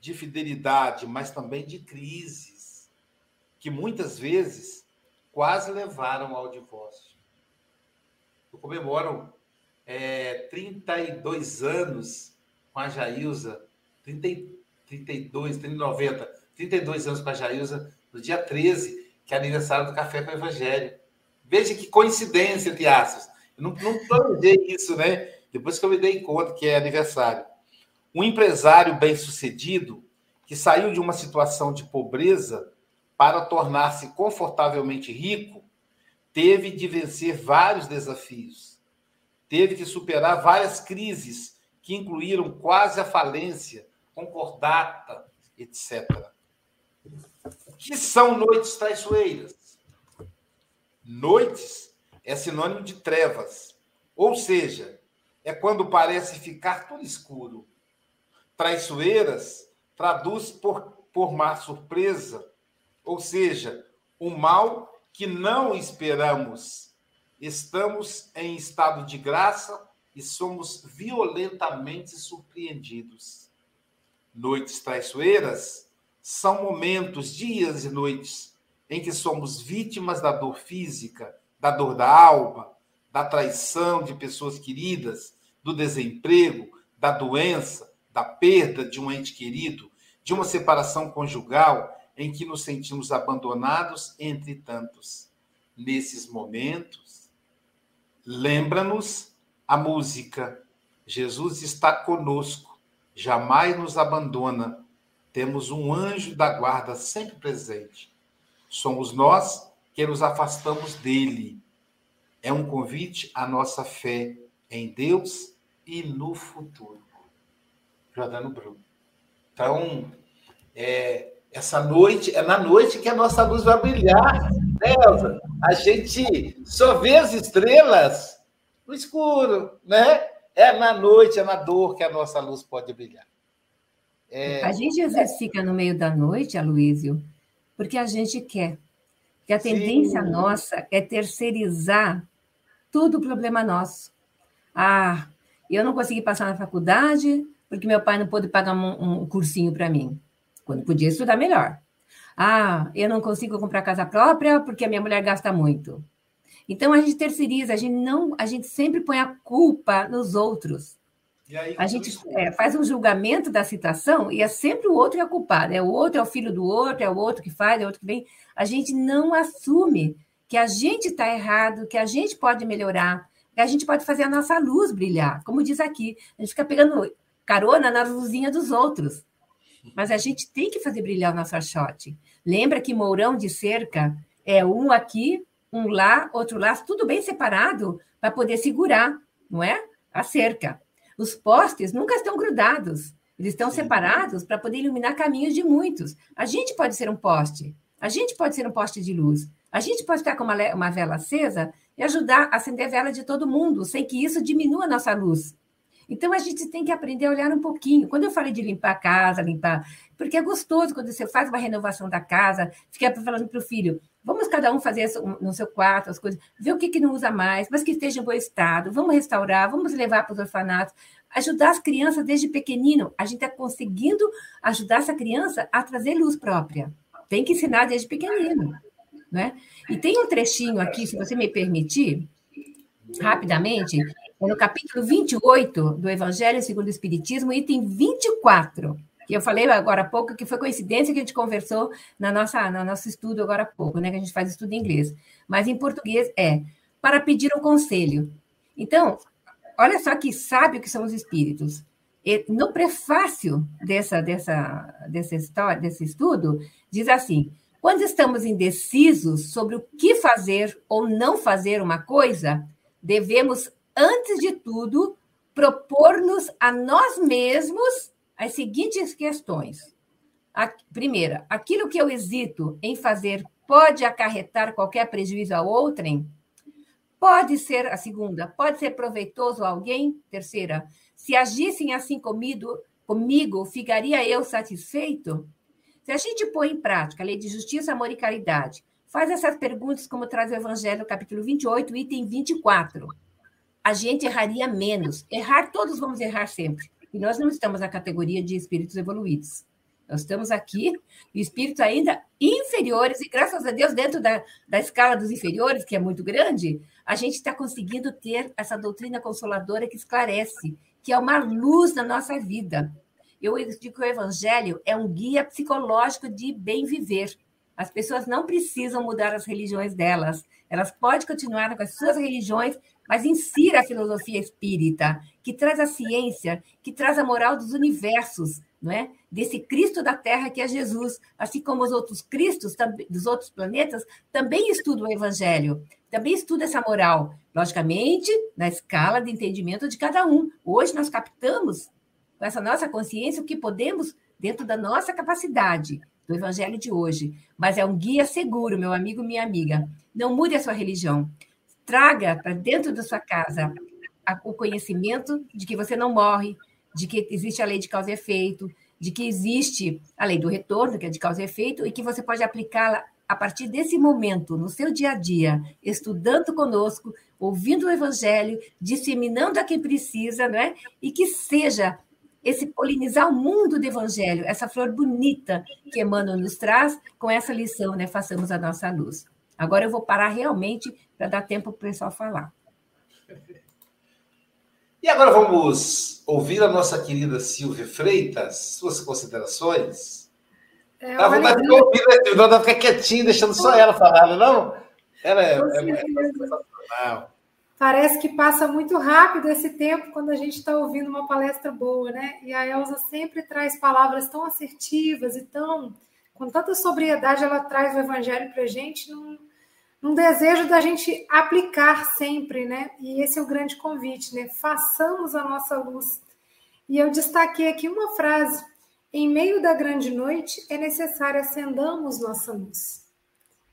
de fidelidade, mas também de crises, que muitas vezes quase levaram ao divórcio. Eu comemoro é, 32 anos com a Jailza, 30, 32, 30, 90, 32 anos com a Jailza, no dia 13, que é aniversário do Café com o Evangelho. Veja que coincidência, entre aspas. Não, não planejei isso, né? Depois que eu me dei conta que é aniversário. Um empresário bem-sucedido que saiu de uma situação de pobreza para tornar-se confortavelmente rico, teve de vencer vários desafios teve que superar várias crises que incluíram quase a falência, concordata, etc. Que são noites traiçoeiras? Noites é sinônimo de trevas, ou seja, é quando parece ficar tudo escuro. Traiçoeiras traduz por, por má surpresa, ou seja, o mal que não esperamos Estamos em estado de graça e somos violentamente surpreendidos. Noites traiçoeiras são momentos, dias e noites em que somos vítimas da dor física, da dor da alma, da traição de pessoas queridas, do desemprego, da doença, da perda de um ente querido, de uma separação conjugal em que nos sentimos abandonados entre tantos. Nesses momentos, Lembra-nos a música. Jesus está conosco, jamais nos abandona. Temos um anjo da guarda sempre presente. Somos nós que nos afastamos dele. É um convite à nossa fé em Deus e no futuro. Jordano Bruno. Então, é, essa noite, é na noite que a nossa luz vai brilhar, né, Elza? A gente só vê as estrelas no escuro, né? É na noite, é na dor que a nossa luz pode brilhar. É... A gente às vezes fica no meio da noite, Aloísio, porque a gente quer. Porque a tendência Sim. nossa é terceirizar tudo o problema nosso. Ah, eu não consegui passar na faculdade, porque meu pai não pôde pagar um, um cursinho para mim, quando podia estudar melhor. Ah, eu não consigo comprar casa própria porque a minha mulher gasta muito. Então a gente terceiriza, a gente não, a gente sempre põe a culpa nos outros. Aí, a gente é, faz um julgamento da situação e é sempre o outro que é culpado. É o outro, é o filho do outro, é o outro que faz, é o outro que vem. A gente não assume que a gente está errado, que a gente pode melhorar, que a gente pode fazer a nossa luz brilhar. Como diz aqui, a gente fica pegando carona na luzinha dos outros. Mas a gente tem que fazer brilhar o nosso shot. Lembra que mourão de cerca é um aqui, um lá, outro lá, tudo bem separado para poder segurar, não é? A cerca. Os postes nunca estão grudados, eles estão Sim. separados para poder iluminar caminhos de muitos. A gente pode ser um poste, a gente pode ser um poste de luz, a gente pode estar com uma, uma vela acesa e ajudar a acender a vela de todo mundo, sem que isso diminua a nossa luz. Então a gente tem que aprender a olhar um pouquinho. Quando eu falei de limpar a casa, limpar. Porque é gostoso quando você faz uma renovação da casa, fica falando para o filho: vamos cada um fazer no seu quarto as coisas, ver o que, que não usa mais, mas que esteja em bom estado, vamos restaurar, vamos levar para os orfanatos, ajudar as crianças desde pequenino. A gente está conseguindo ajudar essa criança a trazer luz própria. Tem que ensinar desde pequenino. Né? E tem um trechinho aqui, se você me permitir, rapidamente, é no capítulo 28 do Evangelho segundo o Espiritismo, item 24, eu falei agora há pouco, que foi coincidência que a gente conversou na nossa, no nosso estudo agora há pouco, né? Que a gente faz estudo em inglês. Mas em português é para pedir um conselho. Então, olha só que sabe o que são os espíritos. No prefácio dessa, dessa, dessa história, desse estudo, diz assim: quando estamos indecisos sobre o que fazer ou não fazer uma coisa, devemos antes de tudo, propor-nos a nós mesmos as seguintes questões. A primeira, aquilo que eu hesito em fazer pode acarretar qualquer prejuízo a outrem? Pode ser, a segunda, pode ser proveitoso a alguém? Terceira, se agissem assim comigo, comigo, ficaria eu satisfeito? Se a gente põe em prática a lei de justiça, amor e caridade, faz essas perguntas como traz o Evangelho, capítulo 28, item 24 a gente erraria menos. Errar, todos vamos errar sempre. E nós não estamos na categoria de espíritos evoluídos. Nós estamos aqui, espíritos ainda inferiores, e graças a Deus, dentro da, da escala dos inferiores, que é muito grande, a gente está conseguindo ter essa doutrina consoladora que esclarece, que é uma luz na nossa vida. Eu digo que o Evangelho é um guia psicológico de bem viver. As pessoas não precisam mudar as religiões delas. Elas podem continuar com as suas religiões mas insira a filosofia espírita, que traz a ciência, que traz a moral dos universos, não é? Desse Cristo da Terra que é Jesus, assim como os outros Cristos dos outros planetas também estudam o Evangelho, também estudam essa moral, logicamente na escala de entendimento de cada um. Hoje nós captamos com essa nossa consciência o que podemos dentro da nossa capacidade do Evangelho de hoje, mas é um guia seguro, meu amigo, minha amiga. Não mude a sua religião traga para dentro da sua casa o conhecimento de que você não morre, de que existe a lei de causa e efeito, de que existe a lei do retorno, que é de causa e efeito, e que você pode aplicá-la a partir desse momento, no seu dia a dia, estudando conosco, ouvindo o Evangelho, disseminando a quem precisa, não é? E que seja esse polinizar o mundo do Evangelho, essa flor bonita que Emmanuel nos traz, com essa lição, né? Façamos a nossa luz. Agora eu vou parar realmente para dar tempo para o pessoal falar. E agora vamos ouvir a nossa querida Silvia Freitas, suas considerações. É, Dá vontade de ouvir, né? Não ficar quietinha, deixando só ela falar, não? Ela é, é, é sensacional. Parece que passa muito rápido esse tempo quando a gente está ouvindo uma palestra boa, né? E a Elsa sempre traz palavras tão assertivas e tão. Com tanta sobriedade, ela traz o evangelho para a gente num, um desejo da gente aplicar sempre, né? E esse é o grande convite, né? Façamos a nossa luz. E eu destaquei aqui uma frase: em meio da grande noite é necessário acendamos nossa luz.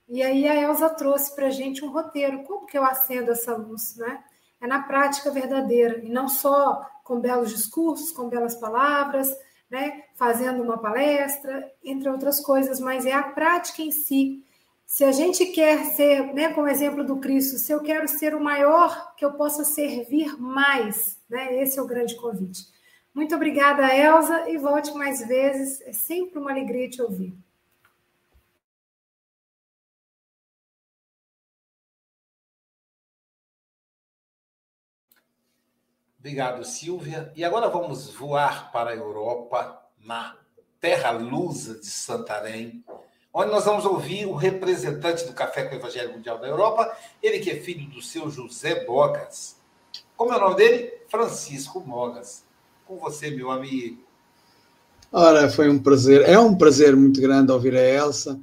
E aí a Elsa trouxe para a gente um roteiro. Como que eu acendo essa luz, né? É na prática verdadeira e não só com belos discursos, com belas palavras, né? Fazendo uma palestra, entre outras coisas, mas é a prática em si se a gente quer ser, né, como exemplo do Cristo, se eu quero ser o maior, que eu possa servir mais, né? Esse é o grande convite. Muito obrigada, Elza, e volte mais vezes. É sempre uma alegria te ouvir. Obrigado, Silvia. E agora vamos voar para a Europa, na terra lusa de Santarém, onde nós vamos ouvir o representante do Café com o Evangelho Mundial da Europa, ele que é filho do seu José Bogas. Como é o nome dele? Francisco Mogas. Com você, meu amigo. Ora, foi um prazer, é um prazer muito grande ouvir a Elsa.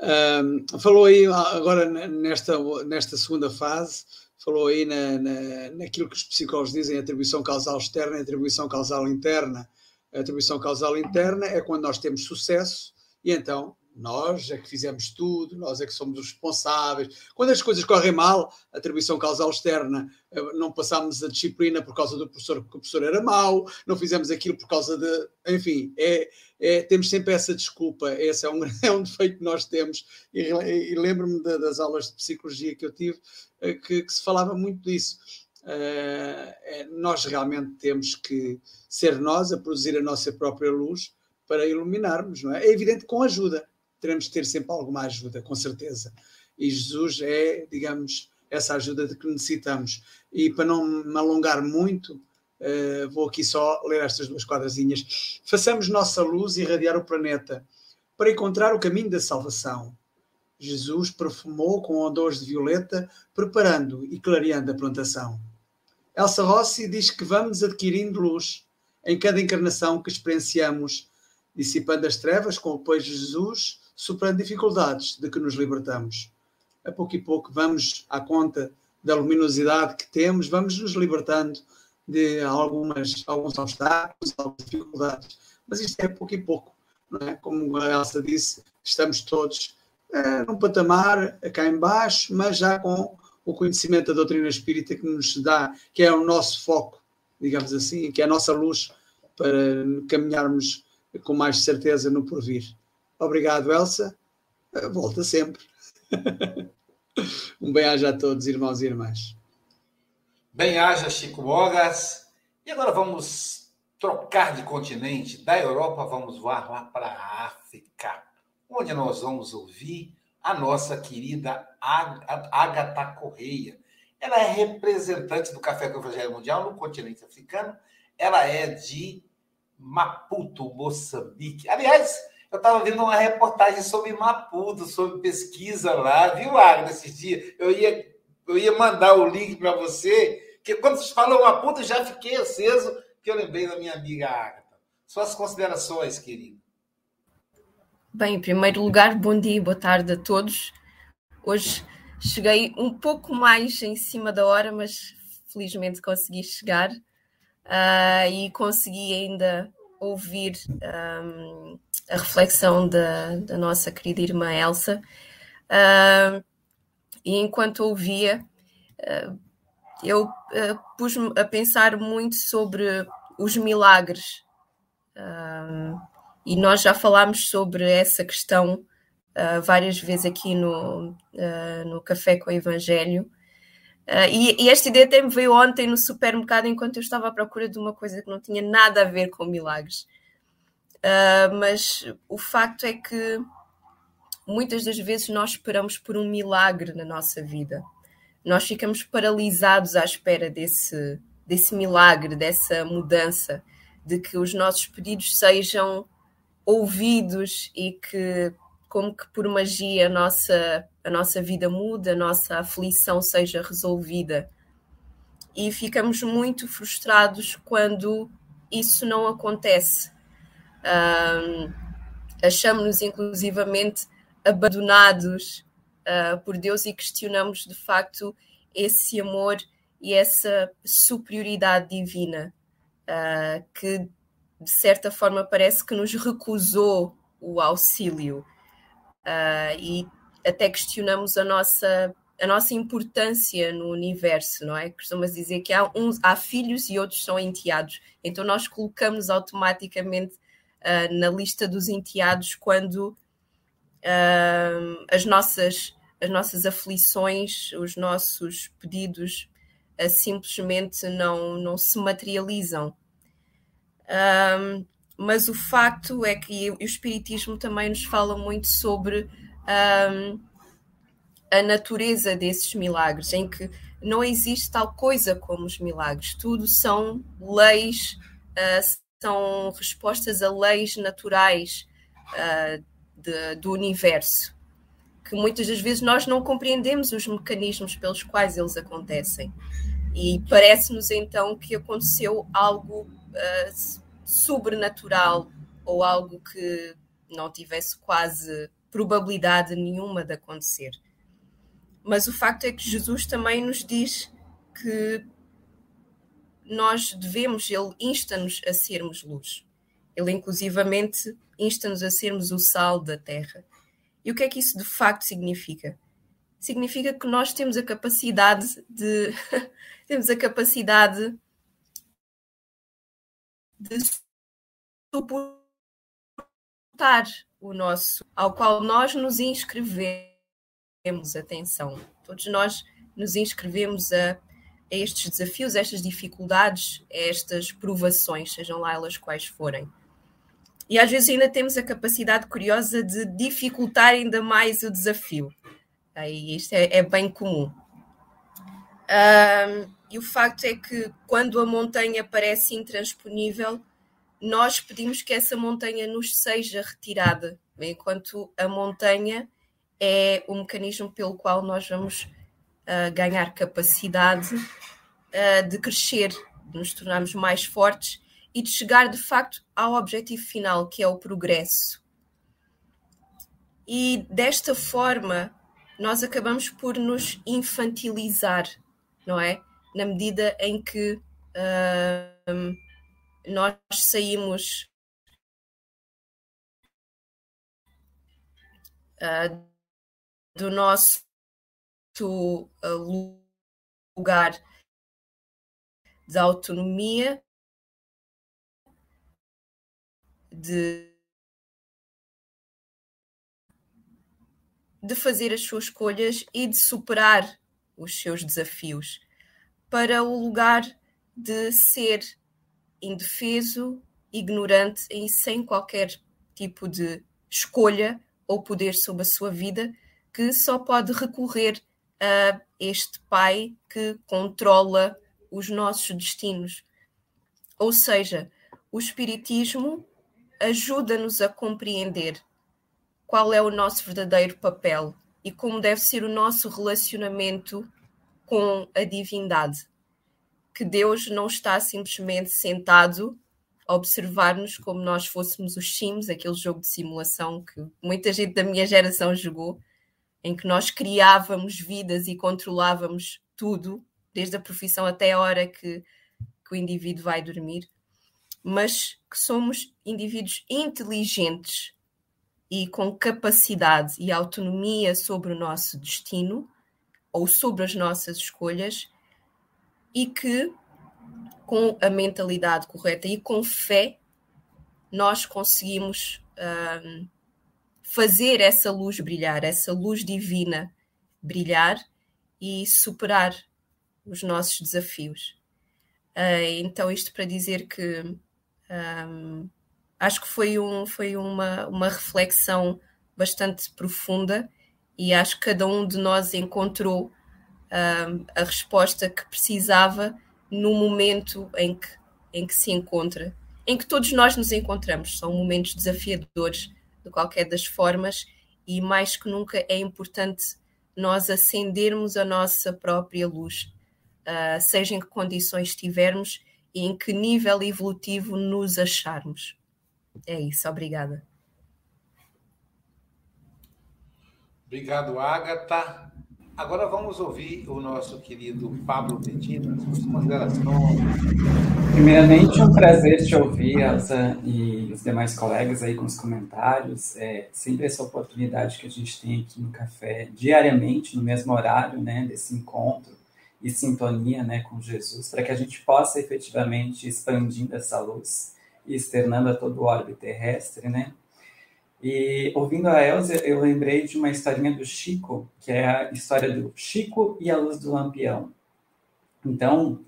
Um, falou aí agora nesta, nesta segunda fase falou aí na, na, naquilo que os psicólogos dizem, atribuição causal externa e atribuição causal interna. A atribuição causal interna é quando nós temos sucesso e então nós é que fizemos tudo, nós é que somos os responsáveis. Quando as coisas correm mal, atribuição causal externa, eh, não passámos a disciplina por causa do professor, porque o professor era mau, não fizemos aquilo por causa de. Enfim, é, é temos sempre essa desculpa. Esse é um, <laughs> é um defeito que nós temos. E, e lembro-me das aulas de psicologia que eu tive, eh, que, que se falava muito disso. Uh, nós realmente temos que ser nós a produzir a nossa própria luz para iluminarmos, não é? É evidente com ajuda teremos de ter sempre alguma ajuda, com certeza. E Jesus é, digamos, essa ajuda de que necessitamos. E para não me alongar muito, uh, vou aqui só ler estas duas quadrazinhas. Façamos nossa luz irradiar o planeta para encontrar o caminho da salvação. Jesus perfumou com odores de violeta, preparando e clareando a plantação. Elsa Rossi diz que vamos adquirindo luz em cada encarnação que experienciamos, dissipando as trevas com o apoio de Jesus, superando dificuldades de que nos libertamos. A pouco e pouco vamos à conta da luminosidade que temos, vamos nos libertando de algumas, alguns obstáculos, algumas dificuldades. Mas isto é pouco e pouco. É? Como a Elsa disse, estamos todos é, num patamar cá embaixo, mas já com o conhecimento da doutrina espírita que nos dá, que é o nosso foco, digamos assim, que é a nossa luz para caminharmos com mais certeza no porvir. Obrigado, Elsa. Eh, volta sempre. <laughs> um bem-aja a todos, irmãos e irmãs. Bem-aja, Chico Bogas. E agora vamos trocar de continente. Da Europa, vamos voar lá para a África, onde nós vamos ouvir a nossa querida Agatha Correia. Ela é representante do Café com o Evangelho Mundial no continente africano. Ela é de Maputo, Moçambique. Aliás, eu estava vendo uma reportagem sobre Maputo, sobre pesquisa lá, viu, Agnes, esses dias? Eu ia, eu ia mandar o link para você, que quando você falou Maputo, eu já fiquei aceso, que eu lembrei da minha amiga Agatha. Suas considerações, querido. Bem, em primeiro lugar, bom dia e boa tarde a todos. Hoje cheguei um pouco mais em cima da hora, mas felizmente consegui chegar uh, e consegui ainda ouvir um, a reflexão da, da, nossa querida irmã Elsa. Uh, e enquanto ouvia, uh, eu uh, pus-me a pensar muito sobre os milagres. e nós já falámos sobre essa questão várias vezes aqui no, no Café com o Evangelho. E, e, esta ideia até me veio ontem no supermercado enquanto eu estava à procura de uma coisa que não tinha nada a ver com milagres. Uh, mas o facto é que muitas das vezes nós esperamos por um milagre na nossa vida. Nós ficamos paralisados à espera desse, desse milagre, dessa mudança, de que os nossos pedidos sejam ouvidos e que, como que por magia, a nossa, a nossa vida muda, a nossa aflição seja resolvida. E ficamos muito frustrados quando isso não acontece um, Achamos-nos inclusivamente abandonados uh, por Deus e questionamos de facto esse amor e essa superioridade divina uh, que de certa forma parece que nos recusou o auxílio uh, e até questionamos a nossa a nossa importância no universo, não é? Costuma dizer que há uns há filhos e outros são enteados. Então nós colocamos automaticamente uh, na lista dos enteados quando uh, as, nossas, as nossas aflições, os nossos pedidos uh, simplesmente não, não se materializam. Um, mas o facto é que o Espiritismo também nos fala muito sobre um, a natureza desses milagres, em que não existe tal coisa como os milagres, tudo são leis, uh, são respostas a leis naturais uh, de, do universo, que muitas das vezes nós não compreendemos os mecanismos pelos quais eles acontecem. E parece-nos então que aconteceu algo uh, sobrenatural ou algo que não tivesse quase probabilidade nenhuma de acontecer. Mas o facto é que Jesus também nos diz que nós devemos, ele insta-nos a sermos luz. Ele, inclusivamente, insta-nos a sermos o sal da terra. E o que é que isso de facto significa? Significa que nós temos a capacidade de <laughs> temos a capacidade de suportar o nosso, ao qual nós nos inscrevemos. Atenção, todos nós nos inscrevemos a, a estes desafios, a estas dificuldades, a estas provações, sejam lá elas quais forem. E às vezes ainda temos a capacidade curiosa de dificultar ainda mais o desafio. E isto é, é bem comum. Um, e o facto é que quando a montanha parece intransponível, nós pedimos que essa montanha nos seja retirada, enquanto a montanha é o mecanismo pelo qual nós vamos uh, ganhar capacidade uh, de crescer, de nos tornarmos mais fortes e de chegar de facto ao objetivo final, que é o progresso. E desta forma, nós acabamos por nos infantilizar, não é? Na medida em que uh, nós saímos uh, do nosso uh, lugar de autonomia, de, de fazer as suas escolhas e de superar os seus desafios, para o lugar de ser indefeso, ignorante e sem qualquer tipo de escolha ou poder sobre a sua vida, que só pode recorrer a este Pai que controla os nossos destinos. Ou seja, o Espiritismo ajuda-nos a compreender qual é o nosso verdadeiro papel e como deve ser o nosso relacionamento com a divindade que Deus não está simplesmente sentado a observar-nos como nós fôssemos os Sims, aquele jogo de simulação que muita gente da minha geração jogou, em que nós criávamos vidas e controlávamos tudo, desde a profissão até a hora que, que o indivíduo vai dormir, mas que somos indivíduos inteligentes e com capacidade e autonomia sobre o nosso destino ou sobre as nossas escolhas e que, com a mentalidade correta e com fé, nós conseguimos um, fazer essa luz brilhar, essa luz divina brilhar e superar os nossos desafios. Uh, então, isto para dizer que um, acho que foi, um, foi uma, uma reflexão bastante profunda e acho que cada um de nós encontrou a resposta que precisava no momento em que, em que se encontra, em que todos nós nos encontramos. São momentos desafiadores de qualquer das formas e mais que nunca é importante nós acendermos a nossa própria luz, uh, seja em que condições estivermos e em que nível evolutivo nos acharmos. É isso, obrigada. Obrigado, Agatha. Agora vamos ouvir o nosso querido Pablo Medina, suas considerações. Primeiramente, um prazer te ouvir, Elza, e os demais colegas aí com os comentários. É sempre essa oportunidade que a gente tem aqui no café, diariamente, no mesmo horário, né, desse encontro e sintonia, né, com Jesus, para que a gente possa efetivamente expandindo essa luz e externando a todo o orbe terrestre, né, e ouvindo a Elza, eu lembrei de uma historinha do Chico, que é a história do Chico e a luz do lampião. Então,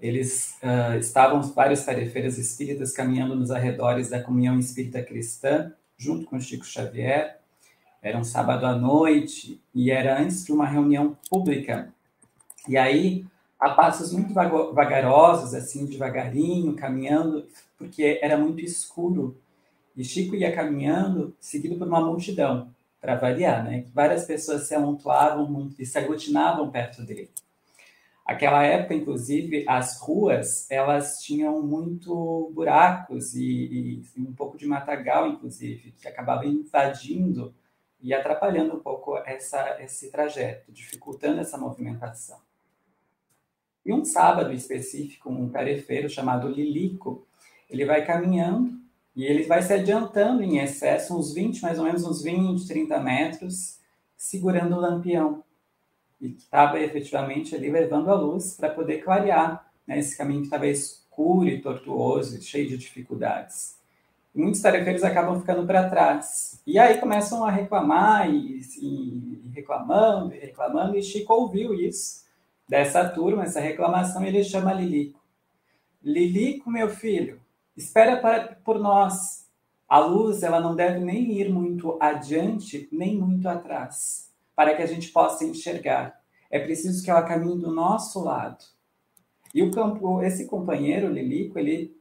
eles uh, estavam vários tarefeiras espíritas caminhando nos arredores da comunhão espírita cristã, junto com Chico Xavier. Era um sábado à noite e era antes de uma reunião pública. E aí, a passos muito vagarosos, assim, devagarinho, caminhando, porque era muito escuro. E Chico ia caminhando, seguido por uma multidão, para variar, né? Várias pessoas se amontoavam e se aglutinavam perto dele. Aquela época, inclusive, as ruas elas tinham muito buracos e, e um pouco de matagal, inclusive, que acabava invadindo e atrapalhando um pouco essa, esse trajeto, dificultando essa movimentação. E um sábado específico, um tarefeiro chamado Lilico, ele vai caminhando e ele vai se adiantando em excesso, uns 20, mais ou menos uns 20, 30 metros, segurando o lampião e estava efetivamente ali levando a luz para poder clarear né, esse caminho que estava escuro e tortuoso, cheio de dificuldades. E muitos tarefeiros acabam ficando para trás. E aí começam a reclamar e, e, e, reclamando e reclamando, e Chico ouviu isso dessa turma, essa reclamação, e ele chama Lilico. Lilico, meu filho, espera para, por nós. A luz ela não deve nem ir muito adiante, nem muito atrás para que a gente possa enxergar. É preciso que ela caminhe do nosso lado. E o campo, esse companheiro, Lilico, ele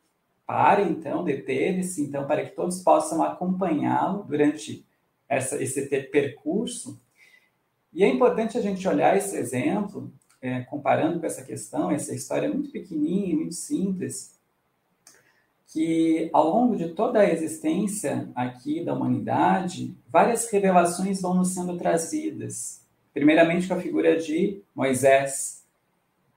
para então, deteve-se então para que todos possam acompanhá-lo durante essa, esse percurso. E é importante a gente olhar esse exemplo, é, comparando com essa questão, essa história muito pequenininha, muito simples, que ao longo de toda a existência aqui da humanidade, várias revelações vão nos sendo trazidas. Primeiramente com a figura de Moisés,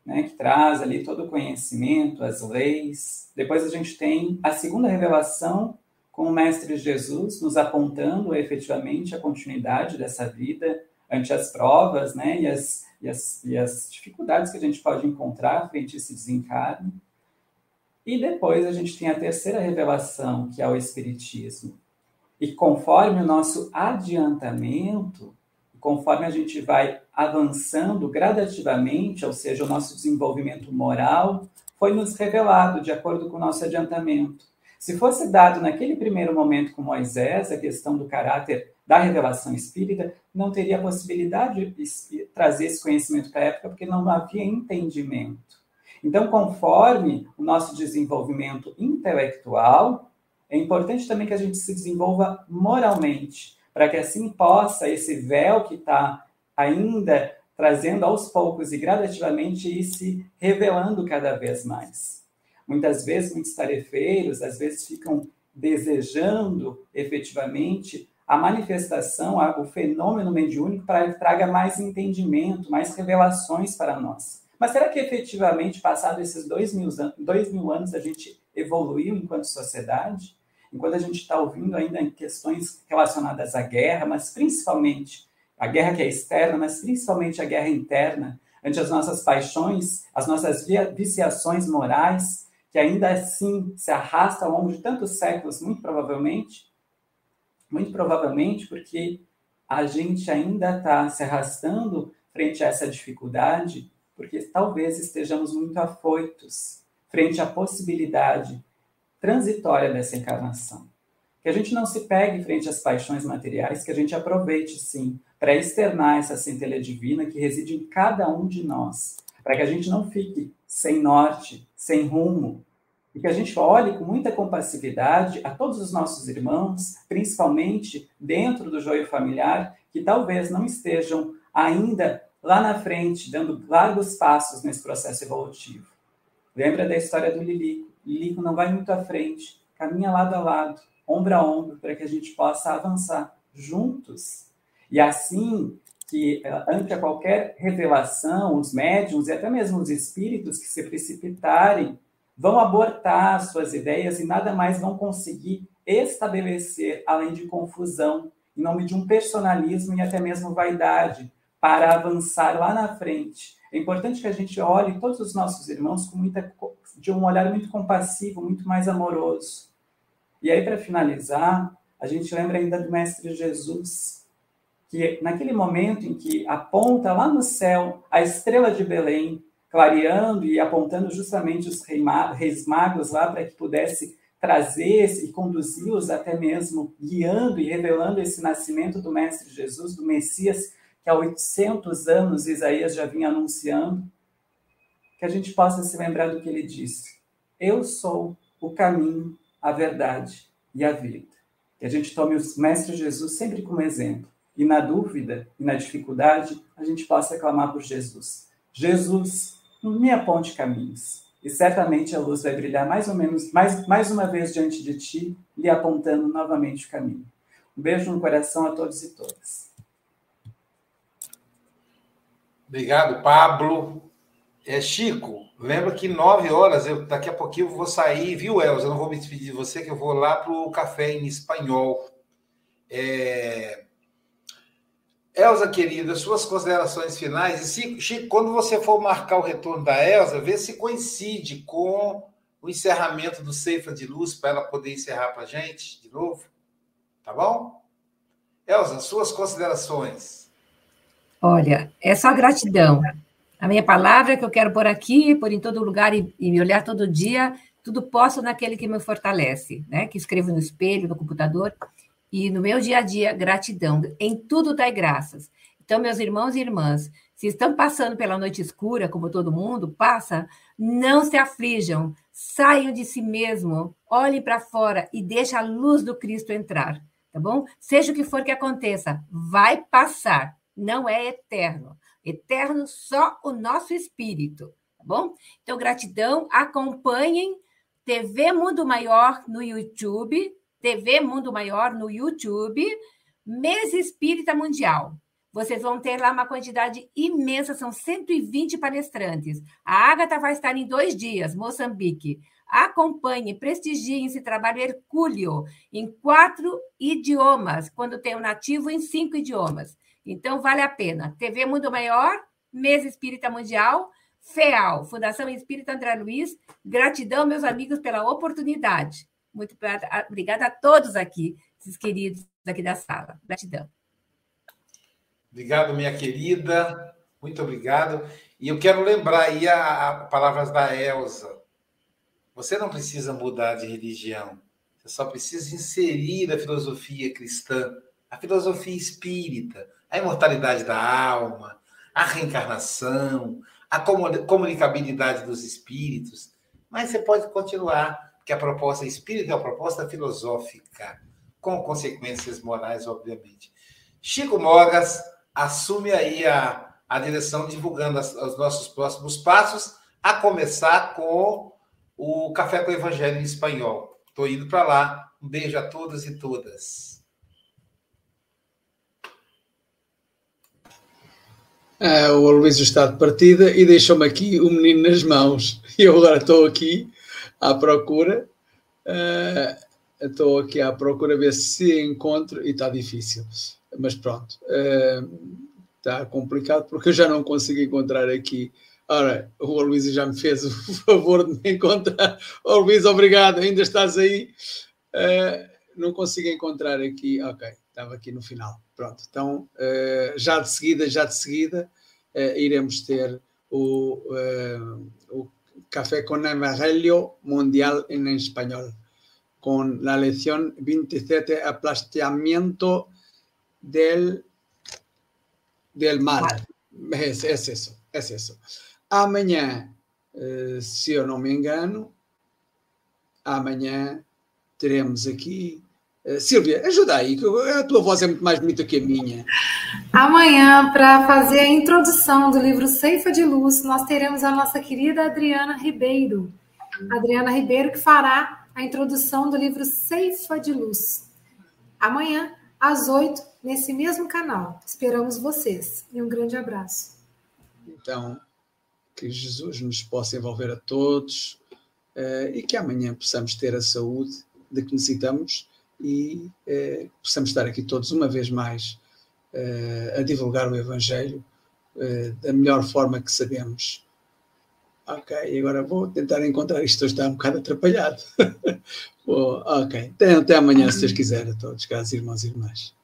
né, que traz ali todo o conhecimento, as leis. Depois a gente tem a segunda revelação com o Mestre Jesus nos apontando efetivamente a continuidade dessa vida ante as provas né, e, as, e, as, e as dificuldades que a gente pode encontrar frente a esse desencarne. E depois a gente tem a terceira revelação, que é o Espiritismo. E conforme o nosso adiantamento, conforme a gente vai avançando gradativamente, ou seja, o nosso desenvolvimento moral, foi nos revelado de acordo com o nosso adiantamento. Se fosse dado naquele primeiro momento com Moisés a questão do caráter da revelação espírita, não teria possibilidade de trazer esse conhecimento para a época, porque não havia entendimento. Então, conforme o nosso desenvolvimento intelectual, é importante também que a gente se desenvolva moralmente, para que assim possa esse véu que está ainda trazendo aos poucos e gradativamente ir se revelando cada vez mais. Muitas vezes, muitos tarefeiros, às vezes, ficam desejando efetivamente a manifestação, o fenômeno mediúnico para que traga mais entendimento, mais revelações para nós. Mas será que efetivamente, passado esses dois mil, dois mil anos, a gente evoluiu enquanto sociedade? Enquanto a gente está ouvindo ainda questões relacionadas à guerra, mas principalmente a guerra que é externa, mas principalmente a guerra interna, ante as nossas paixões, as nossas viciações morais, que ainda assim se arrastam ao longo de tantos séculos, muito provavelmente, muito provavelmente porque a gente ainda está se arrastando frente a essa dificuldade porque talvez estejamos muito afoitos frente à possibilidade transitória dessa encarnação. Que a gente não se pegue frente às paixões materiais, que a gente aproveite, sim, para externar essa centelha divina que reside em cada um de nós, para que a gente não fique sem norte, sem rumo, e que a gente olhe com muita compassividade a todos os nossos irmãos, principalmente dentro do joio familiar, que talvez não estejam ainda lá na frente, dando largos passos nesse processo evolutivo. Lembra da história do Lilico? Lilico não vai muito à frente, caminha lado a lado, ombro a ombro, para que a gente possa avançar juntos. E assim que, eh, ante a qualquer revelação, os médiums e até mesmo os espíritos que se precipitarem vão abortar suas ideias e nada mais vão conseguir estabelecer, além de confusão, em nome de um personalismo e até mesmo vaidade, para avançar lá na frente. É importante que a gente olhe todos os nossos irmãos com muita, de um olhar muito compassivo, muito mais amoroso. E aí, para finalizar, a gente lembra ainda do Mestre Jesus, que naquele momento em que aponta lá no céu a estrela de Belém, clareando e apontando justamente os reis magos lá para que pudesse trazer e conduzi-los até mesmo guiando e revelando esse nascimento do Mestre Jesus, do Messias, que há 800 anos Isaías já vinha anunciando, que a gente possa se lembrar do que ele disse. Eu sou o caminho, a verdade e a vida. Que a gente tome o Mestre Jesus sempre como exemplo. E na dúvida e na dificuldade, a gente possa clamar por Jesus. Jesus, me aponte caminhos. E certamente a luz vai brilhar mais ou menos, mais, mais uma vez diante de ti, lhe apontando novamente o caminho. Um beijo no coração a todos e todas. Obrigado, Pablo. É, Chico, lembra que nove horas, eu, daqui a pouquinho eu vou sair, viu, Elza? Eu não vou me despedir de você, que eu vou lá para o café em espanhol. É... Elza, querida, suas considerações finais. E, Chico, quando você for marcar o retorno da Elza, vê se coincide com o encerramento do Ceifa de Luz, para ela poder encerrar para a gente de novo. Tá bom? Elza, suas considerações. Olha, é só gratidão. A minha palavra que eu quero pôr aqui, pôr em todo lugar e, e me olhar todo dia, tudo posso naquele que me fortalece, né? Que escrevo no espelho, no computador. E no meu dia a dia, gratidão. Em tudo dai graças. Então, meus irmãos e irmãs, se estão passando pela noite escura, como todo mundo passa, não se aflijam, saiam de si mesmo, olhem para fora e deixem a luz do Cristo entrar, tá bom? Seja o que for que aconteça, vai passar, não é eterno. Eterno só o nosso espírito, tá bom? Então, gratidão, acompanhem TV Mundo Maior no YouTube, TV Mundo Maior no YouTube, Mês Espírita Mundial. Vocês vão ter lá uma quantidade imensa, são 120 palestrantes. A Agatha vai estar em dois dias, Moçambique. Acompanhe, prestigiem esse trabalho hercúleo em quatro idiomas, quando tem o nativo em cinco idiomas. Então, vale a pena. TV Mundo Maior, Mesa Espírita Mundial, FEAL, Fundação Espírita André Luiz. Gratidão, meus amigos, pela oportunidade. Muito obrigada a todos aqui, esses queridos aqui da sala. Gratidão. Obrigado, minha querida. Muito obrigado. E eu quero lembrar aí as palavras da Elsa. Você não precisa mudar de religião. Você só precisa inserir a filosofia cristã, a filosofia espírita, a imortalidade da alma, a reencarnação, a comunicabilidade dos espíritos. Mas você pode continuar, porque a proposta espírita é uma proposta filosófica, com consequências morais, obviamente. Chico Mogas assume aí a, a direção, divulgando as, os nossos próximos passos, a começar com o Café com o Evangelho em Espanhol. Estou indo para lá. Um beijo a todos e todas. Ah, o Aloysio está de partida e deixou-me aqui o menino nas mãos. <laughs> E eu agora estou aqui à procura. Uh, estou aqui à procura ver se encontro e está difícil. Mas pronto, uh, está complicado porque eu já não consigo encontrar aqui. Ora, o Aloysio já me fez o <laughs> favor de me encontrar. Aloysio, obrigado, ainda estás aí. Uh, não consigo encontrar aqui. Ok, estava aqui no final. Pronto, então uh, já de seguida, já de seguida, uh, iremos ter o, uh, o Café con Evangelio Mundial em espanhol, com a leção 27, aplastiamiento del, del mal. É, é isso, é isso. Amanhã, se eu não me engano, amanhã teremos aqui eh, Silvia, ajuda aí, que a tua voz é muito mais bonita que a minha. Amanhã, para fazer a introdução do livro Ceifa de Luz, nós teremos a nossa querida Adriana Ribeiro. Adriana Ribeiro, que fará a introdução do livro Ceifa de Luz. Amanhã, às oito, nesse mesmo canal. Esperamos vocês. E um grande abraço. Então, que Jesus nos possa envolver a todos uh, e que amanhã possamos ter a saúde de que necessitamos e eh, possamos estar aqui todos uma vez mais eh, a divulgar o Evangelho eh, da melhor forma que sabemos. Ok, agora vou tentar encontrar isto, está um bocado atrapalhado. <laughs> oh, ok, até, até amanhã, se Deus quiser, a todos, caros irmãos e irmãs.